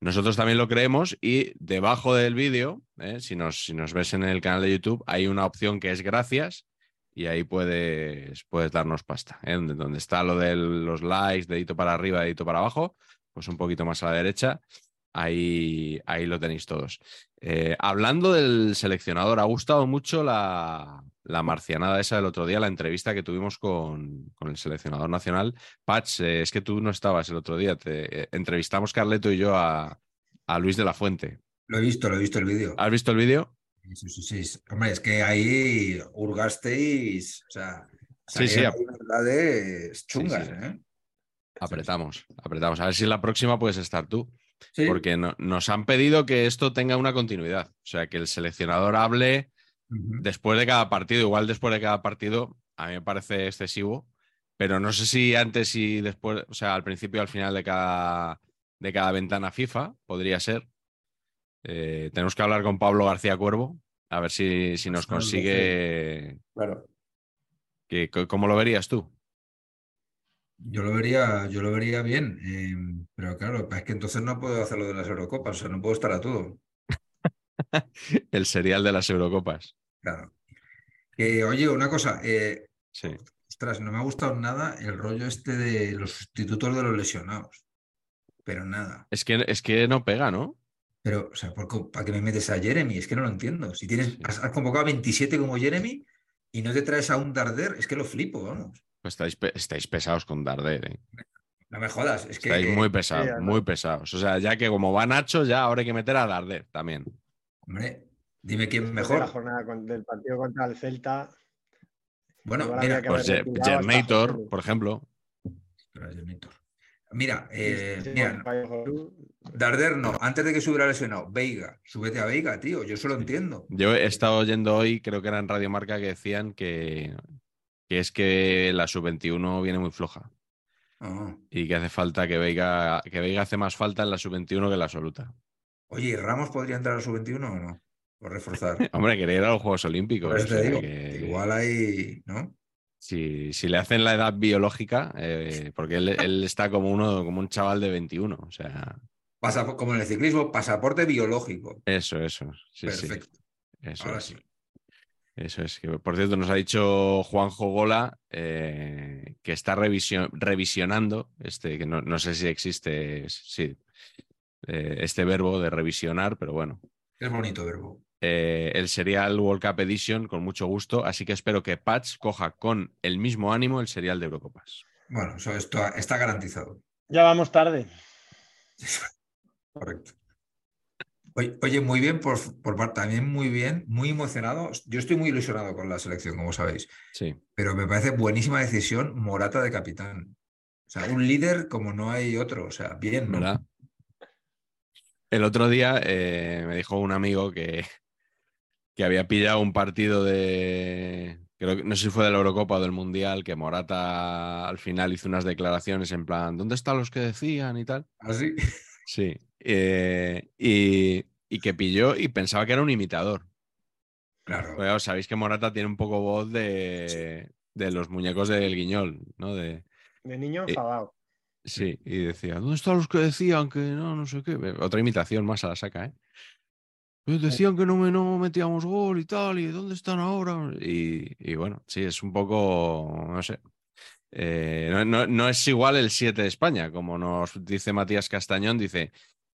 B: Nosotros también lo creemos y debajo del vídeo, si, nos, si nos ves en el canal de YouTube, hay una opción que es gracias y ahí puedes, puedes darnos pasta. ¿eh? Donde, donde está lo de los likes, dedito para arriba, dedito para abajo, pues un poquito más a la derecha, ahí, ahí lo tenéis todos. Eh, hablando del seleccionador, ha gustado mucho la, la marcianada esa del otro día, la entrevista que tuvimos con, con el seleccionador nacional. Patch, eh, es que tú no estabas el otro día, te entrevistamos Carleto y yo a, a Luis de la Fuente.
C: Lo he visto, lo he visto el vídeo.
B: ¿Has visto el vídeo?
C: Sí, sí, sí. Hombre, es que ahí hurgasteis, o sea,
B: Sí, sí,
C: verdades chungas,
B: Sí, sí.
C: ¿eh?
B: Apretamos, apretamos. A ver si en la próxima puedes estar tú.
C: Sí.
B: Porque no- nos han pedido que esto tenga una continuidad. O sea, que el seleccionador hable después de cada partido. Igual después de cada partido, a mí me parece excesivo. Pero no sé si antes y después, o sea, al principio y al final de cada, de cada ventana FIFA, podría ser. Eh, tenemos que hablar con Pablo García Cuervo, a ver si, si nos consigue.
C: Claro.
B: Que, ¿Cómo lo verías tú?
C: Yo lo vería, yo lo vería bien, eh, pero claro, es que entonces no puedo hacer lo de las Eurocopas, o sea, no puedo estar a todo.
B: El serial de las Eurocopas.
C: Claro. Que, oye, una cosa, eh,
B: Sí.
C: ostras, no me ha gustado nada el rollo este de los sustitutos de los lesionados. Pero nada.
B: Es que, es que no pega, ¿no?
C: Pero, o sea, ¿por qué- ¿para qué me metes a Jeremy? Es que no lo entiendo. Si tienes,
B: Sí.
C: has, has convocado a 27 como Jeremy y no te traes a un Darder, es que lo flipo, vamos.
B: Pues estáis, pe- estáis pesados con Darder, ¿eh?
C: No me jodas, es que
B: Estáis muy pesados, muy pesados. O sea, ya que como va Nacho, ya ahora hay que meter a Darder también.
C: hombre, dime quién
A: Después de La
C: mejor.
A: jornada con- del partido contra el Celta.
C: Bueno, mira,
B: Pues Germator, por ejemplo.
C: Germator. Mira, eh, mira. Darder no, antes de que se hubiera lesionado, Veiga, súbete a Veiga, tío, yo eso lo entiendo.
B: Yo he estado oyendo hoy, creo que era en Radio Marca, que decían que, que es que la sub-21 viene muy floja
C: Ah.
B: y que hace falta que Veiga, que Veiga hace más falta en la sub-21 que en la absoluta.
C: Oye, ¿y Ramos podría entrar a su 21 o no? Por reforzar.
B: Hombre, quería ir a los Juegos Olímpicos. O sea
C: digo,
B: que
C: igual hay, ¿no?
B: Si, si le hacen la edad biológica, eh, porque él, él está como uno, como un chaval de 21. O sea,
C: Pasa, como en el ciclismo, pasaporte biológico.
B: eso, eso. Sí, sí.
C: Perfecto.
B: Eso
C: Ahora
B: es.
C: sí.
B: Eso es. Que, por cierto, nos ha dicho Juanjo Gola eh, que está revisio- revisionando, este, que no, no sé si existe sí, eh, este verbo de revisionar, pero bueno,
C: Es bonito verbo.
B: Eh, el serial World Cup Edition con mucho gusto, así que espero que Patch coja con el mismo ánimo el serial de Eurocopas.
C: Bueno, eso esto está garantizado.
A: Ya vamos tarde.
C: Correcto. Oye, oye, muy bien, por, por parte también muy bien, muy emocionado. Yo estoy muy ilusionado con la selección, como sabéis,
B: Sí,
C: pero me parece buenísima decisión Morata de capitán. O sea, un líder como no hay otro. O sea, bien, ¿no?
B: ¿verdad? El otro día eh, me dijo un amigo que, que había pillado un partido de. Creo que no sé si fue de la Eurocopa o del Mundial, que Morata al final hizo unas declaraciones en plan, ¿dónde están los que decían y tal?
C: Así.
B: Sí. eh, y, y que pilló y pensaba que era un imitador.
C: Claro.
B: Claro, sabéis que Morata tiene un poco voz de, de los muñecos del guiñol, ¿no? De,
A: De niño
B: Eh,
A: enfadado.
B: Sí, y decía, ¿dónde están los que decían que no, no sé qué? Otra imitación más a la saca, ¿eh? "Eh, Decían que no, me, no metíamos gol y tal, ¿y dónde están ahora? Y, y bueno, sí, es un poco, no sé. Eh, no, no- no es igual el 7 de España, como nos dice Matías Castañón, dice,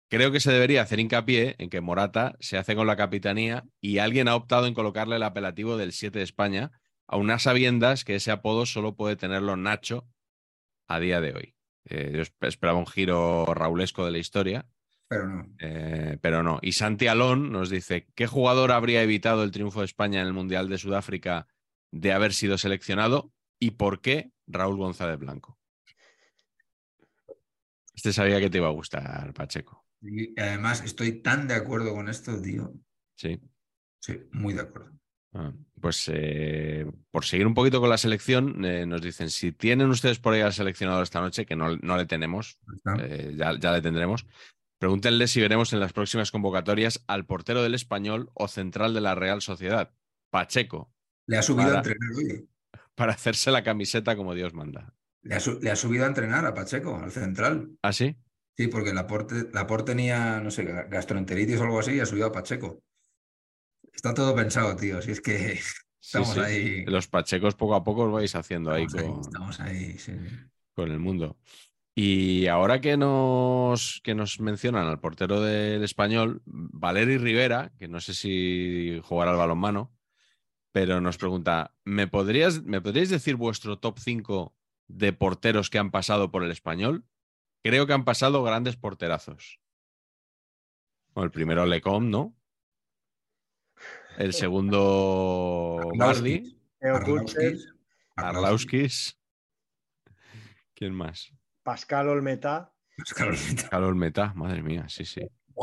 B: creo que se debería hacer hincapié en que Morata se hace con la capitanía y alguien ha optado en colocarle el apelativo del 7 de España, a unas sabiendas que ese apodo solo puede tenerlo Nacho a día de hoy. Eh, yo esp- esperaba un giro raulesco de la historia,
C: Pero no.
B: eh, pero no. Y Santi Alón nos dice, ¿qué jugador habría evitado el triunfo de España en el Mundial de Sudáfrica de haber sido seleccionado? ¿Y por qué Raúl González Blanco? Este sabía que te iba a gustar, Pacheco.
C: Y además estoy tan de acuerdo con esto, tío.
B: Sí.
C: Sí, muy de acuerdo.
B: Ah, pues eh, por seguir un poquito con la selección, eh, nos dicen, si tienen ustedes por ahí al seleccionado esta noche, que no, no le tenemos, eh, ya, ya le tendremos, pregúntenle si veremos en las próximas convocatorias al portero del español o central de la Real Sociedad, Pacheco,
C: Le ha subido
B: Para-
C: a entrenar, oye.
B: para hacerse la camiseta como Dios manda.
C: Le ha, su- le ha subido a entrenar a Pacheco, al central.
B: ¿Ah, sí?
C: Sí, porque Laporte, Laporte tenía, no sé, ga- gastroenteritis o algo así y ha subido a Pacheco. Está todo pensado, tío. Si es que estamos
B: sí.
C: ahí.
B: Los Pachecos poco a poco os vais haciendo
C: Estamos ahí,
B: con,
C: estamos ahí, sí.
B: con el mundo. Y ahora que nos, que nos mencionan al portero del español, Valeri Rivera, que no sé si jugará al balonmano, pero nos pregunta, ¿me, podrías, ¿me podríais decir vuestro top 5 de porteros que han pasado por el español? Creo que han pasado grandes porterazos. Bueno, el primero Lecom, ¿no? El segundo Bardi,
C: Arlauskis.
B: Arlauskis. ¿Quién más?
A: Pascal Olmetá.
C: Pascal
B: Meta, madre mía, sí, sí.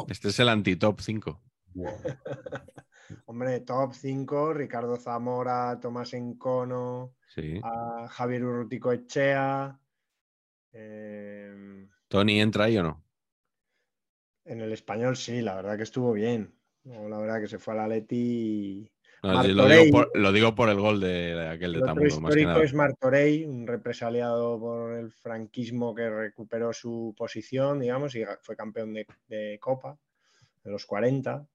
B: Este es el anti-top 5.
A: Hombre, top 5, Ricardo Zamora, Tomás Encono,
B: Sí.
A: a Javier Urrutico Echea. eh,
B: ¿Tony entra ahí o no?
A: en el español sí, la verdad que estuvo bien. No, la verdad que se fue al Atleti y
B: No, lo, digo por, lo digo por el gol de, de aquel de Tamudo, más que
A: histórico
B: nada.
A: es Martorell, un represaliado por el franquismo que recuperó su posición, digamos, y fue campeón de, de Copa en los 40.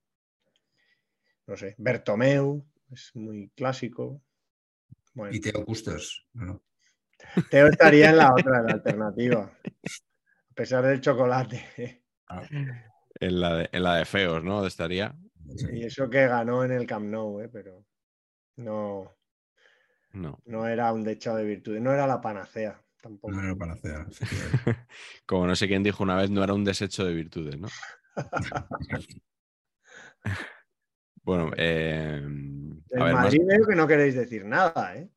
A: No sé, Bertomeu, es muy clásico. Bueno,
C: Y Teo Custers. ¿no?
A: Teo estaría en la otra, en la alternativa. A pesar del chocolate.
B: En la, de, en la de feos, ¿no? Estaría.
A: Y eso que ganó en el Camp Nou, ¿eh? pero no,
B: No.
A: no era un dechado de virtudes, no era la panacea tampoco.
C: No era para hacer. efectivamente.
B: Como no sé quién dijo una vez, no era un desecho de virtudes, ¿no? Bueno, eh, a ver, más-
A: Madrid veo que no queréis decir nada, ¿eh?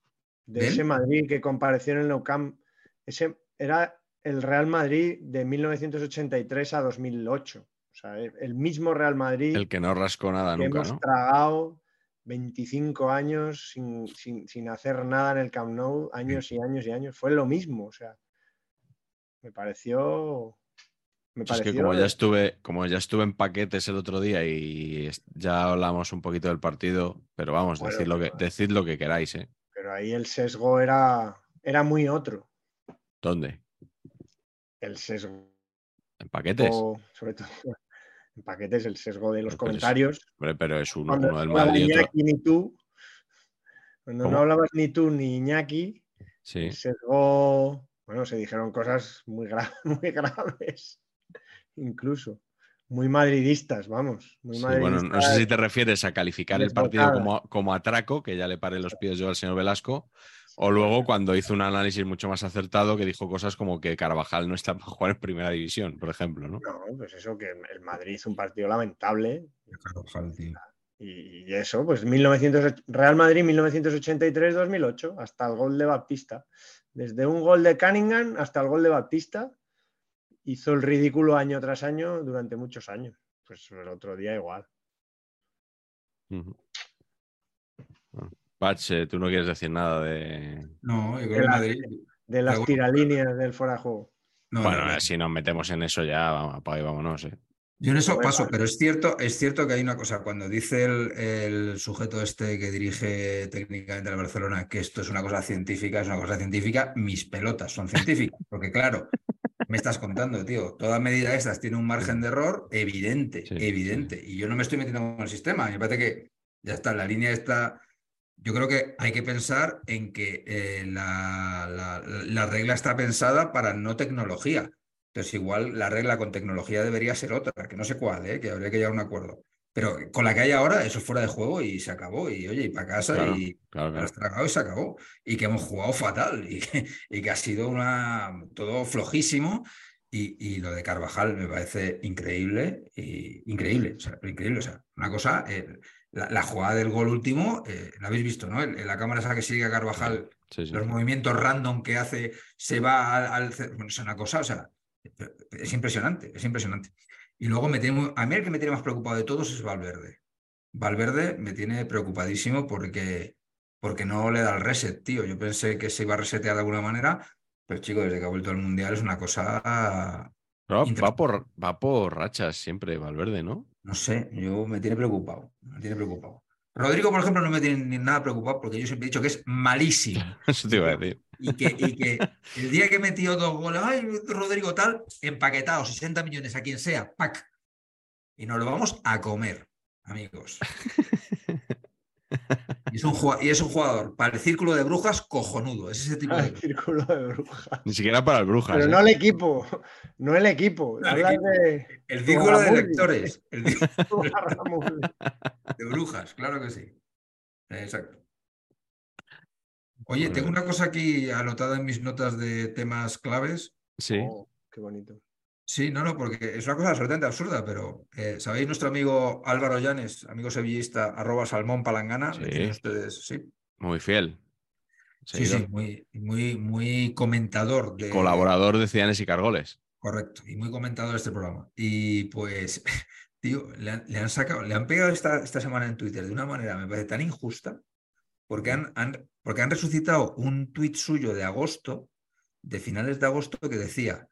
A: De ese Madrid que compareció en el Nou Camp. Ese era el Real Madrid de 1983 a 2008. O sea, el mismo Real Madrid
B: el que no rascó nada
A: que
B: nunca,
A: hemos
B: ¿no?
A: tragado 25 años sin, sin- sin hacer nada en el Camp Nou, años y años y años. Fue lo mismo, o sea, me pareció... Me
B: Es que
A: pareció
B: como ya estuve, como ya estuve en paquetes el otro día y ya hablamos un poquito del partido, pero vamos,
A: Bueno,
B: decid, lo que, decid lo que queráis, ¿eh?
A: Pero ahí el sesgo era, era muy otro.
B: ¿Dónde?
A: El sesgo,
B: ¿En paquetes?
A: sobre todo en paquetes, el sesgo de los
B: Pero es-
A: comentarios.
B: Hombre, pero es uno, uno del
A: no
B: Madrid otro.
A: Iñaki ni tú, cuando
B: ¿Cómo?
A: no hablabas ni tú ni Iñaki,
B: Sí.
A: el sesgo, bueno, se dijeron cosas muy, gra- muy graves, incluso. Muy madridistas, vamos. Muy
B: Sí, bueno, no sé
A: madridistas.
B: si te refieres a calificar el partido como, como atraco, que ya le paré los pies yo al señor Velasco, o luego cuando hizo un análisis mucho más acertado que dijo cosas como que Carvajal no está para jugar en primera división, por ejemplo, ¿no?
A: No, pues eso, que el Madrid hizo un partido lamentable,
C: Carvajal, tío.
A: Y, y eso, pues 1900, Real Madrid 1983-2008, hasta el gol de Baptista. Desde un gol de Cunningham hasta el gol de Baptista, hizo el ridículo año tras año durante muchos años. Pues el otro día igual.
B: Patch, tú no quieres decir nada de...
C: No, yo creo que
A: De la-
C: Madrid.
A: De las
C: bueno,
A: tiralíneas del fuera de juego.
C: no,
B: bueno,
C: no, no.
B: si nos metemos en eso ya, vamos, apaga y vámonos, ¿eh?
C: Yo en eso
A: Bueno,
C: paso, pero es cierto, es cierto que hay una cosa, cuando dice el, el sujeto este que dirige técnicamente al Barcelona que esto es una cosa científica, es una cosa científica, mis pelotas son científicas, porque claro, me estás contando, tío, toda medida de estas tiene un margen de error evidente,
B: Sí,
C: evidente, y yo no me estoy metiendo con el sistema, me parece que ya está, la línea está, yo creo que hay que pensar en que eh, la, la- la regla está pensada para no tecnología. Entonces, igual la regla con tecnología debería ser otra, que no sé cuál, ¿eh? que habría que llegar a un acuerdo. Pero con la que hay ahora, eso es fuera de juego y se acabó. Y oye, y para casa
B: Claro,
C: y
B: claro, claro.
C: has tragado y se acabó. Y que hemos jugado fatal y que, y que ha sido una todo flojísimo. Y, y lo de Carvajal me parece increíble, y, increíble, o sea, increíble. O sea, una cosa, eh, la, la jugada del gol último, eh, la habéis visto, ¿no? En la cámara esa que sigue a Carvajal,
B: Sí, sí.
C: los movimientos random que hace, se va al, al bueno, es una cosa, o sea, es impresionante, es impresionante. Y luego me tiene a mí el que me tiene más preocupado de todos es Valverde. Valverde me tiene preocupadísimo porque, porque no le da el reset, tío. Yo pensé que se iba a resetear de alguna manera, pero chico, desde que ha vuelto al Mundial es una cosa...
B: Va, por, va por rachas siempre, Valverde, ¿no?
C: No sé, yo me tiene preocupado, me tiene preocupado. Rodrigo, por ejemplo, no me tiene ni nada preocupado porque yo siempre he dicho que es malísimo.
B: Eso te iba a decir.
C: Y que, y que el día que metió dos goles, ay, Rodrigo tal, empaquetado, 60 millones a quien sea, pack. Y nos lo vamos a comer, amigos. Y es un, y es un jugador para el círculo de brujas cojonudo. Es ese tipo de.
A: El círculo de brujas.
B: Ni siquiera para el Brujas.
A: Pero
B: ¿eh?
A: no el equipo, no el equipo.
C: No el equipo.
A: de
C: El círculo de lectores. El círculo de brujas, claro que sí. Exacto. Oye, tengo una cosa aquí anotada en mis notas de temas claves.
B: Sí.
A: Oh, qué bonito.
C: Sí, no, no, porque es una cosa absolutamente absurda, pero eh, ¿sabéis nuestro amigo Álvaro Llanes, amigo sevillista, arroba salmón palangana? ¿Le
B: Sí.
C: ustedes? Sí,
B: Muy fiel.
C: sí, sí, muy, muy, muy comentador de...
B: Colaborador de Cianes y Cargoles.
C: Correcto, y muy comentador de este programa. Y pues, tío, le han, le han sacado, le han pegado esta, esta semana en Twitter de una manera, me parece tan injusta, porque han, han- porque han resucitado un tuit suyo de agosto, de finales de agosto, que decía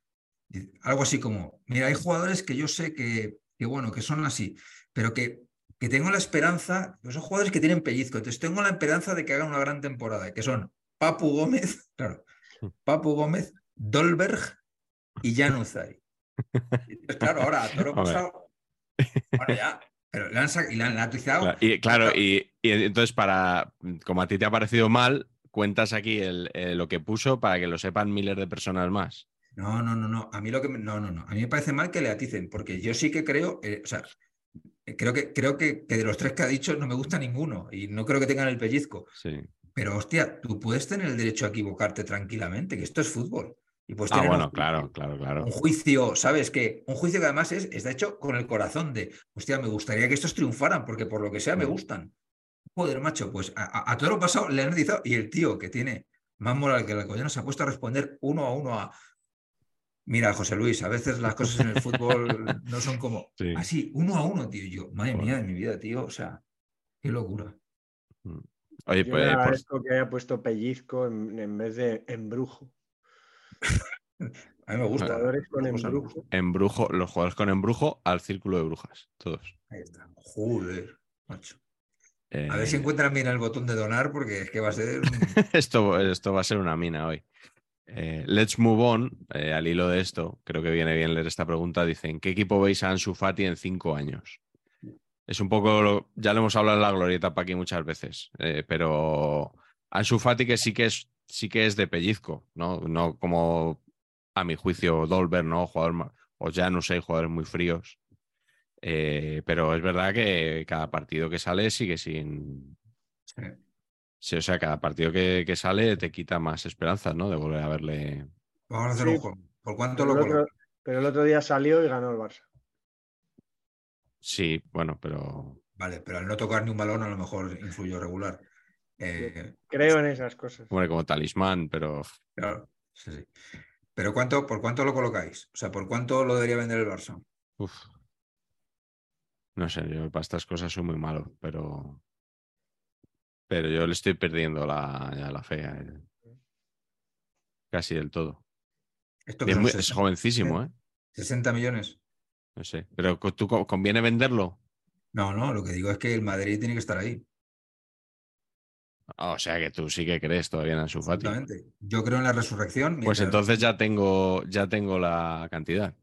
C: algo así como, mira, hay jugadores que yo sé que, que bueno, que son así, pero que, que tengo la esperanza, pues son jugadores que tienen pellizco, entonces tengo la esperanza de que hagan una gran temporada, que son Papu Gómez, claro, Papu Gómez, Dolberg y Januzaj. Claro, ahora toro. Bueno, ya, pero le han, y le han, le han tuiteado.
B: Claro, y claro, y, y entonces para, como a ti te ha parecido mal, cuentas aquí el- eh, lo que puso para que lo sepan miles de personas más.
C: No, no, no, no. A mí lo que me- no, no, no. A mí me parece mal que le aticen, porque yo sí que creo, eh, o sea, eh, creo que creo que, que de los tres que ha dicho no me gusta ninguno y no creo que tengan el pellizco.
B: Sí.
C: Pero hostia, tú puedes tener el derecho a equivocarte tranquilamente, que esto es fútbol. Y
B: Ah,
C: un
B: bueno, claro, claro, claro.
C: Un juicio, ¿sabes qué? Un juicio que además es, está hecho con el corazón de, hostia, me gustaría que estos triunfaran, porque por lo que sea me
B: Mm.
C: gustan. Joder, macho, pues a, a- a todo lo pasado le han analizado y el tío que tiene más moral que el collano se ha puesto a responder uno a uno a. Mira, José Luis, a veces las cosas en el fútbol no son como
B: Sí.
C: así, uno a uno, tío. Yo, madre mía de mi vida, tío. O sea, qué locura.
B: Oye,
A: Yo
B: pues, por-
A: agradezco que haya puesto pellizco en, en vez de embrujo.
C: A mí me gusta.
A: Jugadores con
C: Embrujo,
A: embrujo.
B: los jugadores con embrujo al círculo de brujas, todos.
C: Ahí está. Joder, macho.
B: Eh,
C: A ver si encuentran bien el botón de donar, porque es que va a ser.
B: esto, esto va a ser una mina hoy. Eh, let's move on. eh, al hilo de esto, creo que viene bien leer esta pregunta. Dicen, ¿qué equipo veis a Ansu Fati en cinco años? Es un poco, lo- ya lo hemos hablado en la glorieta para aquí muchas veces, eh, pero Ansu Fati que sí que es, sí que es de pellizco, ¿no? No como a mi juicio Dolber, ¿no? Jugador, o ya no sé, jugadores muy fríos. Pero es verdad que cada partido que sale sigue sin,
C: Sí.
B: O sea, cada partido que, que sale te quita más esperanzas, ¿no? De volver a verle.
C: Vamos a hacer
A: Sí.
C: un juego. ¿Por cuánto
A: Pero
C: lo
A: el, otro,
C: colocas?
A: pero el otro día salió y ganó el Barça.
B: Sí, bueno, pero.
C: Vale, pero al no tocar ni un balón a lo mejor influyó regular. Eh,
A: Creo en esas cosas.
B: Hombre, como talismán, pero.
C: claro, sí, sí. Pero ¿cuánto, ¿por cuánto lo colocáis? O sea, ¿por cuánto lo debería vender el Barça?
B: uf. No sé, yo para estas cosas soy muy malo, pero. Pero yo le estoy perdiendo la, ya la fe a él. Casi del todo.
C: Esto
B: es,
C: son
B: muy-
C: 60,
B: es jovencísimo, ¿eh?
C: 60 millones.
B: No sé. Pero ¿tú co- conviene venderlo?
C: No, no, lo que digo es que el Madrid tiene que estar ahí.
B: Ah, O sea que tú sí que crees todavía en Ansu Fati.
C: Absolutamente. Yo creo en la resurrección.
B: Pues entonces ya tengo, ya tengo la cantidad.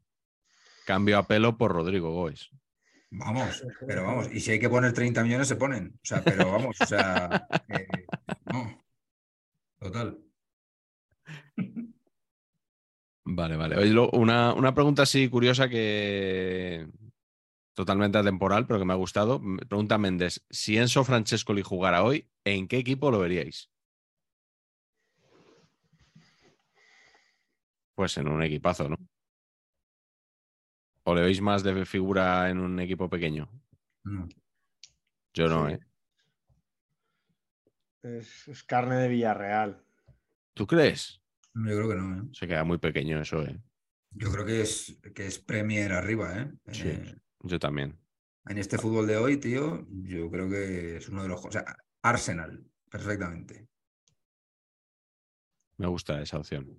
B: Cambio a pelo por Rodrigo Goes.
C: Vamos, pero vamos. Y si hay que poner 30 millones, se ponen. O sea, pero vamos, o sea. eh, no. Total.
B: Vale, vale. Oye, lo- una, una pregunta así curiosa que totalmente atemporal, pero que me ha gustado. Pregunta Méndez, si Enzo Francescoli jugara hoy, ¿en qué equipo lo veríais? Pues en un equipazo, ¿no? ¿O le veis más de figura en un equipo pequeño?
C: No.
B: Yo no,
A: Sí.
B: ¿eh?
A: Es, es carne de Villarreal.
B: ¿Tú crees?
C: Yo creo que no, ¿eh?
B: Se queda muy pequeño eso, ¿eh?
C: Yo creo que es, que es Premier arriba, ¿eh?
B: Sí.
C: Eh,
B: Yo también.
C: En este fútbol de hoy, tío, yo creo que es uno de los... O sea, Arsenal, perfectamente.
B: Me gusta esa opción.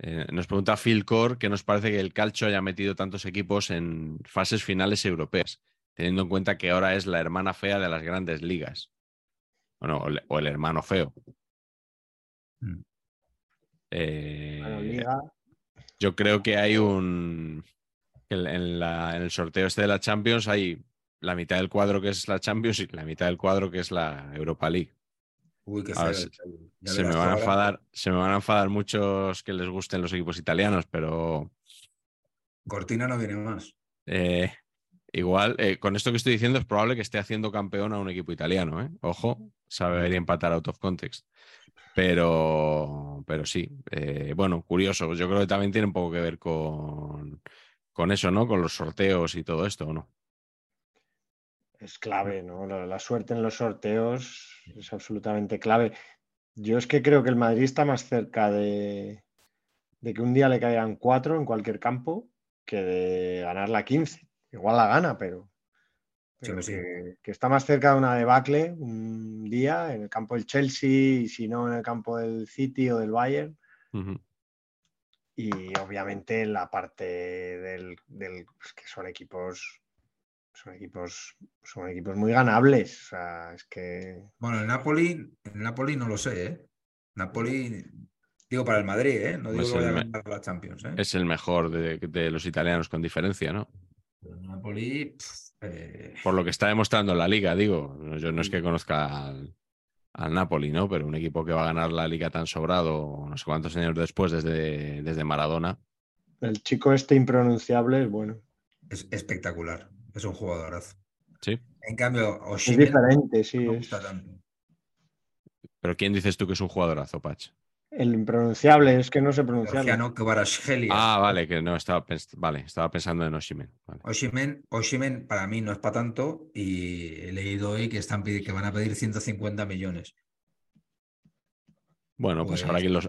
B: Eh, nos pregunta Phil Core que nos parece que el calcio haya metido tantos equipos en fases finales europeas, teniendo en cuenta que ahora es la hermana fea de las grandes ligas. Bueno, o, le- o el hermano feo.
C: Mm.
B: Eh,
A: Bueno, Liga,
B: yo creo que hay un. En, en la- en el sorteo este de la Champions hay la mitad del cuadro que es la Champions y la mitad del cuadro que es la Europa League.
C: Uy,
B: Ahora se- me, van a enfadar, se me van a enfadar muchos que les gusten los equipos italianos, pero
C: Cortina no viene más.
B: eh, igual, eh, con esto que estoy diciendo, es probable que esté haciendo campeón a un equipo italiano. ¿eh? Ojo, saber empatar out of context. Pero, pero sí, eh, bueno, curioso. Yo creo que también tiene un poco que ver con, con eso, ¿no? Con los sorteos y todo esto, ¿o ¿no?
A: es clave, ¿no? La, la suerte en los sorteos es absolutamente clave. Yo es que creo que el Madrid está más cerca de, de que un día le caigan cuatro en cualquier campo que de ganar la 15. Igual la gana, pero, pero
C: Sí, sí.
A: que, que está más cerca de una debacle un día en el campo del Chelsea y si no en el campo del City o del Bayern. Y obviamente en la parte del, del- pues que son equipos son equipos son equipos muy ganables. O sea, es que
C: Bueno, el Napoli, el Napoli no lo sé, ¿eh? Napoli, digo para el Madrid, ¿eh? No digo
B: Es
C: que vaya a ganar la Champions, ¿eh?
B: Es el mejor de, de los italianos con diferencia, ¿no?
C: El Napoli, eh,
B: Por lo que está demostrando la liga, digo. Yo no es que conozca al, al Napoli, ¿no? Pero un equipo que va a ganar la liga tan sobrado, no sé cuántos años después, desde, desde Maradona.
A: el chico este impronunciable es bueno.
C: es espectacular. Es un jugadorazo.
B: Sí.
C: En cambio,
A: Es diferente, sí.
C: no me
A: es-
C: gusta tanto.
B: Pero ¿quién dices tú que es un jugadorazo, Patch?
A: el impronunciable es que no se pronuncia.
C: Georgiano Kvaratskhelia.
B: Ah, vale, que no, estaba, pens- vale, estaba pensando en Oshimen. Vale.
C: Osimhen, Osimhen para mí no es para tanto y he leído hoy que, están, que van a pedir 150 millones.
B: Bueno, pues,
C: Pues-
B: habrá quien los.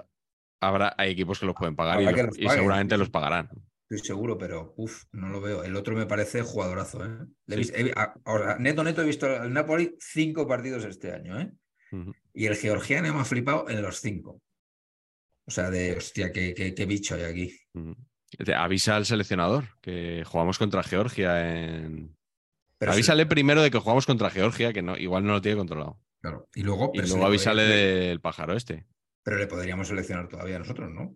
B: Habrá, hay equipos que los pueden pagar y,
C: Habrá que
B: los-
C: los
B: y
C: paguen,
B: seguramente
C: sí,
B: los pagarán.
C: Estoy seguro, pero uff, no lo veo. El otro me parece jugadorazo, ¿eh? Le he vis- he vi- a- ahora, neto, neto, he visto el Napoli cinco partidos este año, ¿eh? Y el georgiano me ha flipado en los cinco. O sea, de hostia, qué, qué- qué bicho hay aquí.
B: Te Avisa al seleccionador que jugamos contra Georgia en.
C: Pero
B: avísale primero de que jugamos contra Georgia, que no, igual no lo tiene controlado.
C: claro. Y luego,
B: Y luego
C: le
B: avísale
C: podría-
B: del pájaro este.
C: Pero le podríamos seleccionar todavía nosotros, ¿no?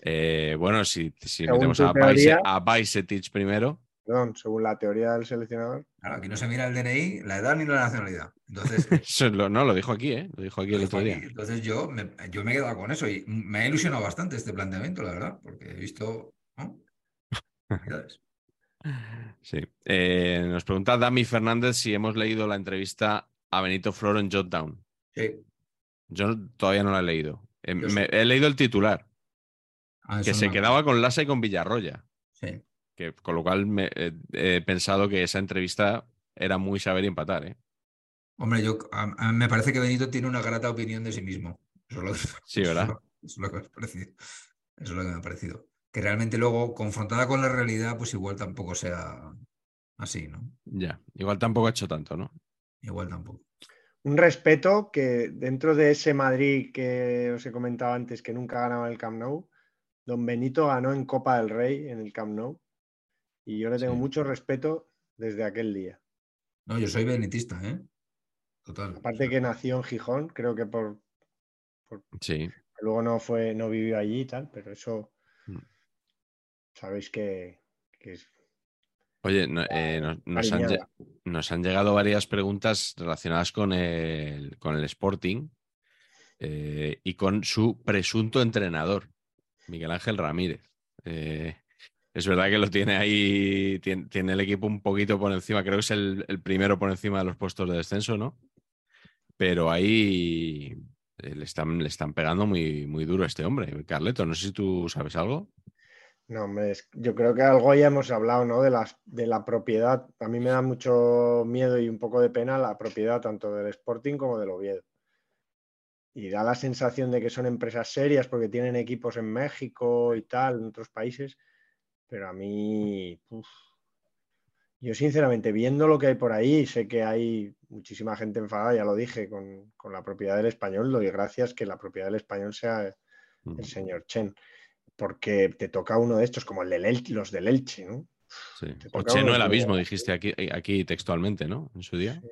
B: Eh, bueno, si, si metemos a,
A: teoría-
B: a Bajsetic primero,
A: Perdón, según la teoría del seleccionador.
C: Claro, aquí no se mira el DNI, la edad ni la nacionalidad. Entonces,
B: eso lo- no, lo dijo aquí, ¿eh? Lo dijo aquí el otro día.
C: entonces yo, me, yo me he quedado con eso y me ha ilusionado bastante este planteamiento, la verdad, porque he visto.
B: Sí. Eh, nos pregunta Dami Fernández si hemos leído la entrevista a Benito Floro en Jotdown.
C: Sí.
B: Yo todavía no la he leído. Eh, me-
C: sí.
B: he leído el titular,
C: Ah,
B: que
C: no
B: se quedaba con Lassa y con Villarroya.
C: Sí.
B: Que, con lo cual me- eh, he pensado que esa entrevista era muy saber y empatar. ¿eh?
C: Hombre, yo a- a- me parece que Benito tiene una grata opinión de sí mismo. Eso es lo que,
B: Sí, ¿verdad?
C: eso es lo que me ha parecido. Eso es lo que me ha parecido. Que realmente luego, confrontada con la realidad, pues igual tampoco sea así, ¿no?
B: Ya. Igual tampoco ha hecho tanto, ¿no?
C: Igual tampoco.
A: Un respeto que dentro de ese Madrid que os he comentado antes que nunca ganaba el Camp Nou, Don Benito ganó en Copa del Rey en el Camp Nou. Y yo le tengo
B: Sí.
A: mucho respeto desde aquel día.
C: No, yo soy benitista, ¿eh? Total.
A: Aparte que nació en Gijón, creo que por
B: Sí.
A: luego no fue, no vivió allí y tal, pero eso
B: Mm.
A: sabéis que, que es
B: Oye, no- eh, nos, nos han,
A: cariñada.
B: lle- nos han llegado varias preguntas relacionadas con el, con el Sporting eh, y con su presunto entrenador, Miguel Ángel Ramírez. Eh, es verdad que lo tiene ahí, tiene, el equipo un poquito por encima, creo que es el, primero por encima de los puestos de descenso, ¿no? Pero ahí le están, le están pegando muy, muy duro a este hombre. Carleto, no sé si tú sabes algo.
A: No, hombre, yo creo que algo ya hemos hablado, ¿no? De, las, de la propiedad. A mí me da mucho miedo y un poco de pena la propiedad tanto del Sporting como del Oviedo. Y da la sensación de que son empresas serias porque tienen equipos en México y tal, en otros países. Pero a mí, uf, Yo, sinceramente, viendo lo que hay por ahí, sé que hay muchísima gente enfadada, ya lo dije, con, con la propiedad del español. Doy gracias que la propiedad del español sea el señor Chen, porque te toca uno de estos, como el El- los del Elche, ¿no?
B: Sí. O
A: toca
B: Cheno
A: uno
B: el abismo, dijiste aquí, aquí textualmente, ¿no? En su día.
A: Sí,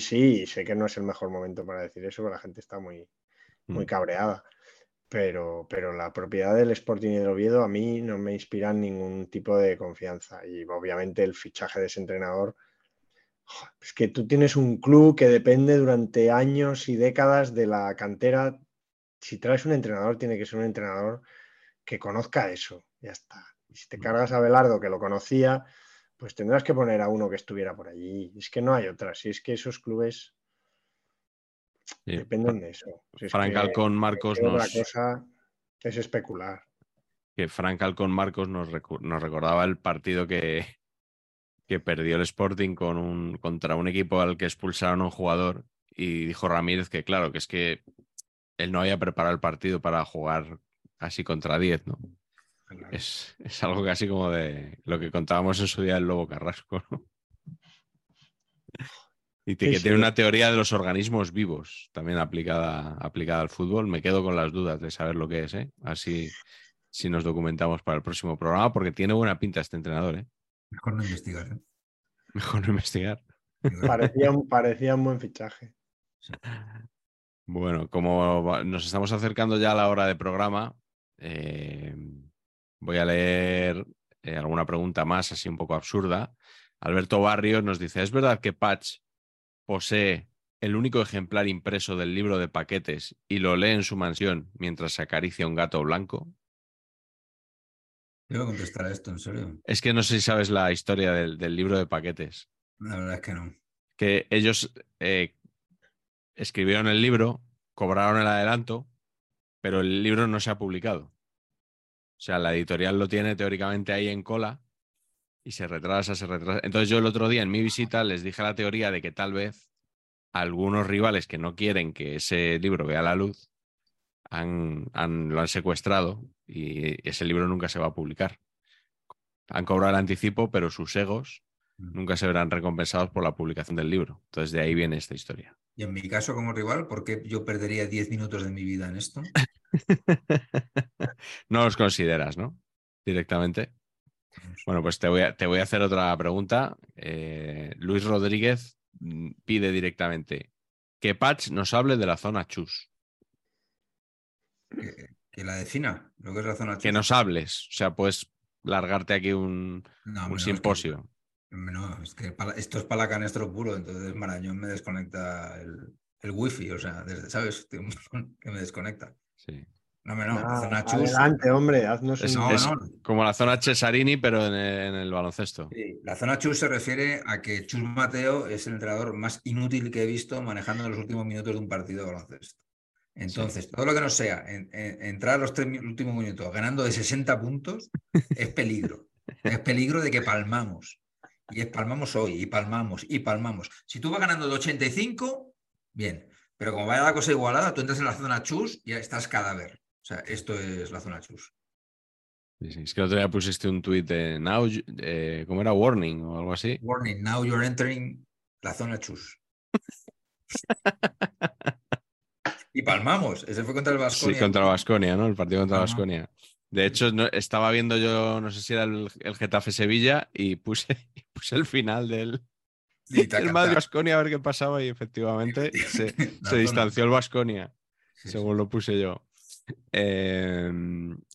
A: sí, sé que no es el mejor momento para decir eso, porque la gente está muy, muy
B: Mm.
A: cabreada. Pero, pero la propiedad del Sporting y del Oviedo a mí no me inspira ningún tipo de confianza. Y obviamente el fichaje de ese entrenador. Es que tú tienes un club que depende durante años y décadas de la cantera. Si traes un entrenador, tiene que ser un entrenador que conozca eso. Ya está. Y si te cargas a Belardo, que lo conocía, pues tendrás que poner a uno que estuviera por allí. Es que no hay otra. Si es que esos clubes
B: Sí.
A: dependen de eso. Si es
B: Frank Alcón Marcos nos,
A: Otra cosa es especular.
B: que Frank Alcón Marcos nos, nos recordaba el partido que, que perdió el Sporting con un, contra un equipo al que expulsaron a un jugador y dijo Ramírez que claro, que es que él no había preparado el partido para jugar así contra 10, ¿no? Es, es algo casi como de lo que contábamos en su día del Lobo Carrasco, ¿no? Y
A: Sí,
B: que
A: sí.
B: tiene una teoría de los organismos vivos también aplicada, aplicada al fútbol. Me quedo con las dudas de saber lo que es, ¿eh? Así si nos documentamos para el próximo programa, porque tiene buena pinta este entrenador, ¿eh?
C: Mejor no investigar. ¿eh?
B: Mejor no investigar.
A: Parecía un, parecía un buen fichaje.
B: Bueno, como nos estamos acercando ya a la hora de programa, eh, voy a leer eh, alguna pregunta más, así un poco absurda. Alberto Barrios nos dice, ¿es verdad que Patch posee el único ejemplar impreso del libro de paquetes y lo lee en su mansión mientras se acaricia un gato blanco?
C: Debo contestar a esto, en serio.
B: Es que no sé si sabes la historia del, del libro de paquetes.
C: La verdad es que no.
B: que ellos eh, escribieron el libro, cobraron el adelanto, pero el libro no se ha publicado. O sea, la editorial lo tiene teóricamente ahí en cola y se retrasa, se retrasa. Entonces yo el otro día en mi visita les dije la teoría de que tal vez algunos rivales que no quieren que ese libro vea la luz han, han- lo han secuestrado y ese libro nunca se va a publicar. Han cobrado el anticipo, pero sus egos nunca se verán recompensados por la publicación del libro. Entonces de ahí viene esta historia.
C: Y en mi caso como rival, ¿por qué yo perdería 10 minutos de mi vida en esto?
B: no los consideras, ¿no? Directamente. Bueno, pues te voy a, te voy a hacer otra pregunta. Eh, Luis Rodríguez mm, pide directamente que Patch nos hable de la zona chus.
C: Que, que la defina, lo que es la zona
B: Que
C: chus.
B: nos hables. O sea, puedes largarte aquí un,
C: No,
B: un
C: que-
B: simposio.
C: No, es que esto es para la canestro puro, entonces Marañón me desconecta el, el wifi, o sea, desde, ¿sabes? Que me desconecta.
B: Sí.
C: No, no, la
A: Ah,
C: zona chus.
A: adelante, hombre, haznos
B: Es,
A: un...
C: No,
B: es
C: no.
B: como la zona Cesarini, pero en el, en el baloncesto.
C: Sí, la zona chus se refiere a que Chus Mateo es el entrenador más inútil que he visto manejando los últimos minutos de un partido de baloncesto. Entonces, todo lo que no sea en- en- entrar a los tres últimos minutos ganando de 60 puntos es peligro. Es peligro de que palmamos. Y palmamos hoy, y palmamos, y palmamos. Si tú vas ganando de 85, bien. Pero como vaya la cosa igualada, tú entras en la zona chus y ya estás cadáver. O sea, esto es la zona chus.
B: Sí, sí. Es que el otro día pusiste un tuit de Now, eh, ¿cómo era? Warning o algo así.
C: Warning, now you're entering la zona chus. y palmamos. Ese fue contra el Vasconia.
B: Sí, contra Vasconia, ¿no? El partido contra
C: Ajá.
B: Vasconia. De hecho, no- estaba viendo yo, no sé si era el, el Getafe Sevilla, y puse, y puse el final del, del Madrid
C: taca.
B: Vasconia a ver qué pasaba, y efectivamente se, distanció el
C: Sí, sí.
B: según lo puse yo. Eh,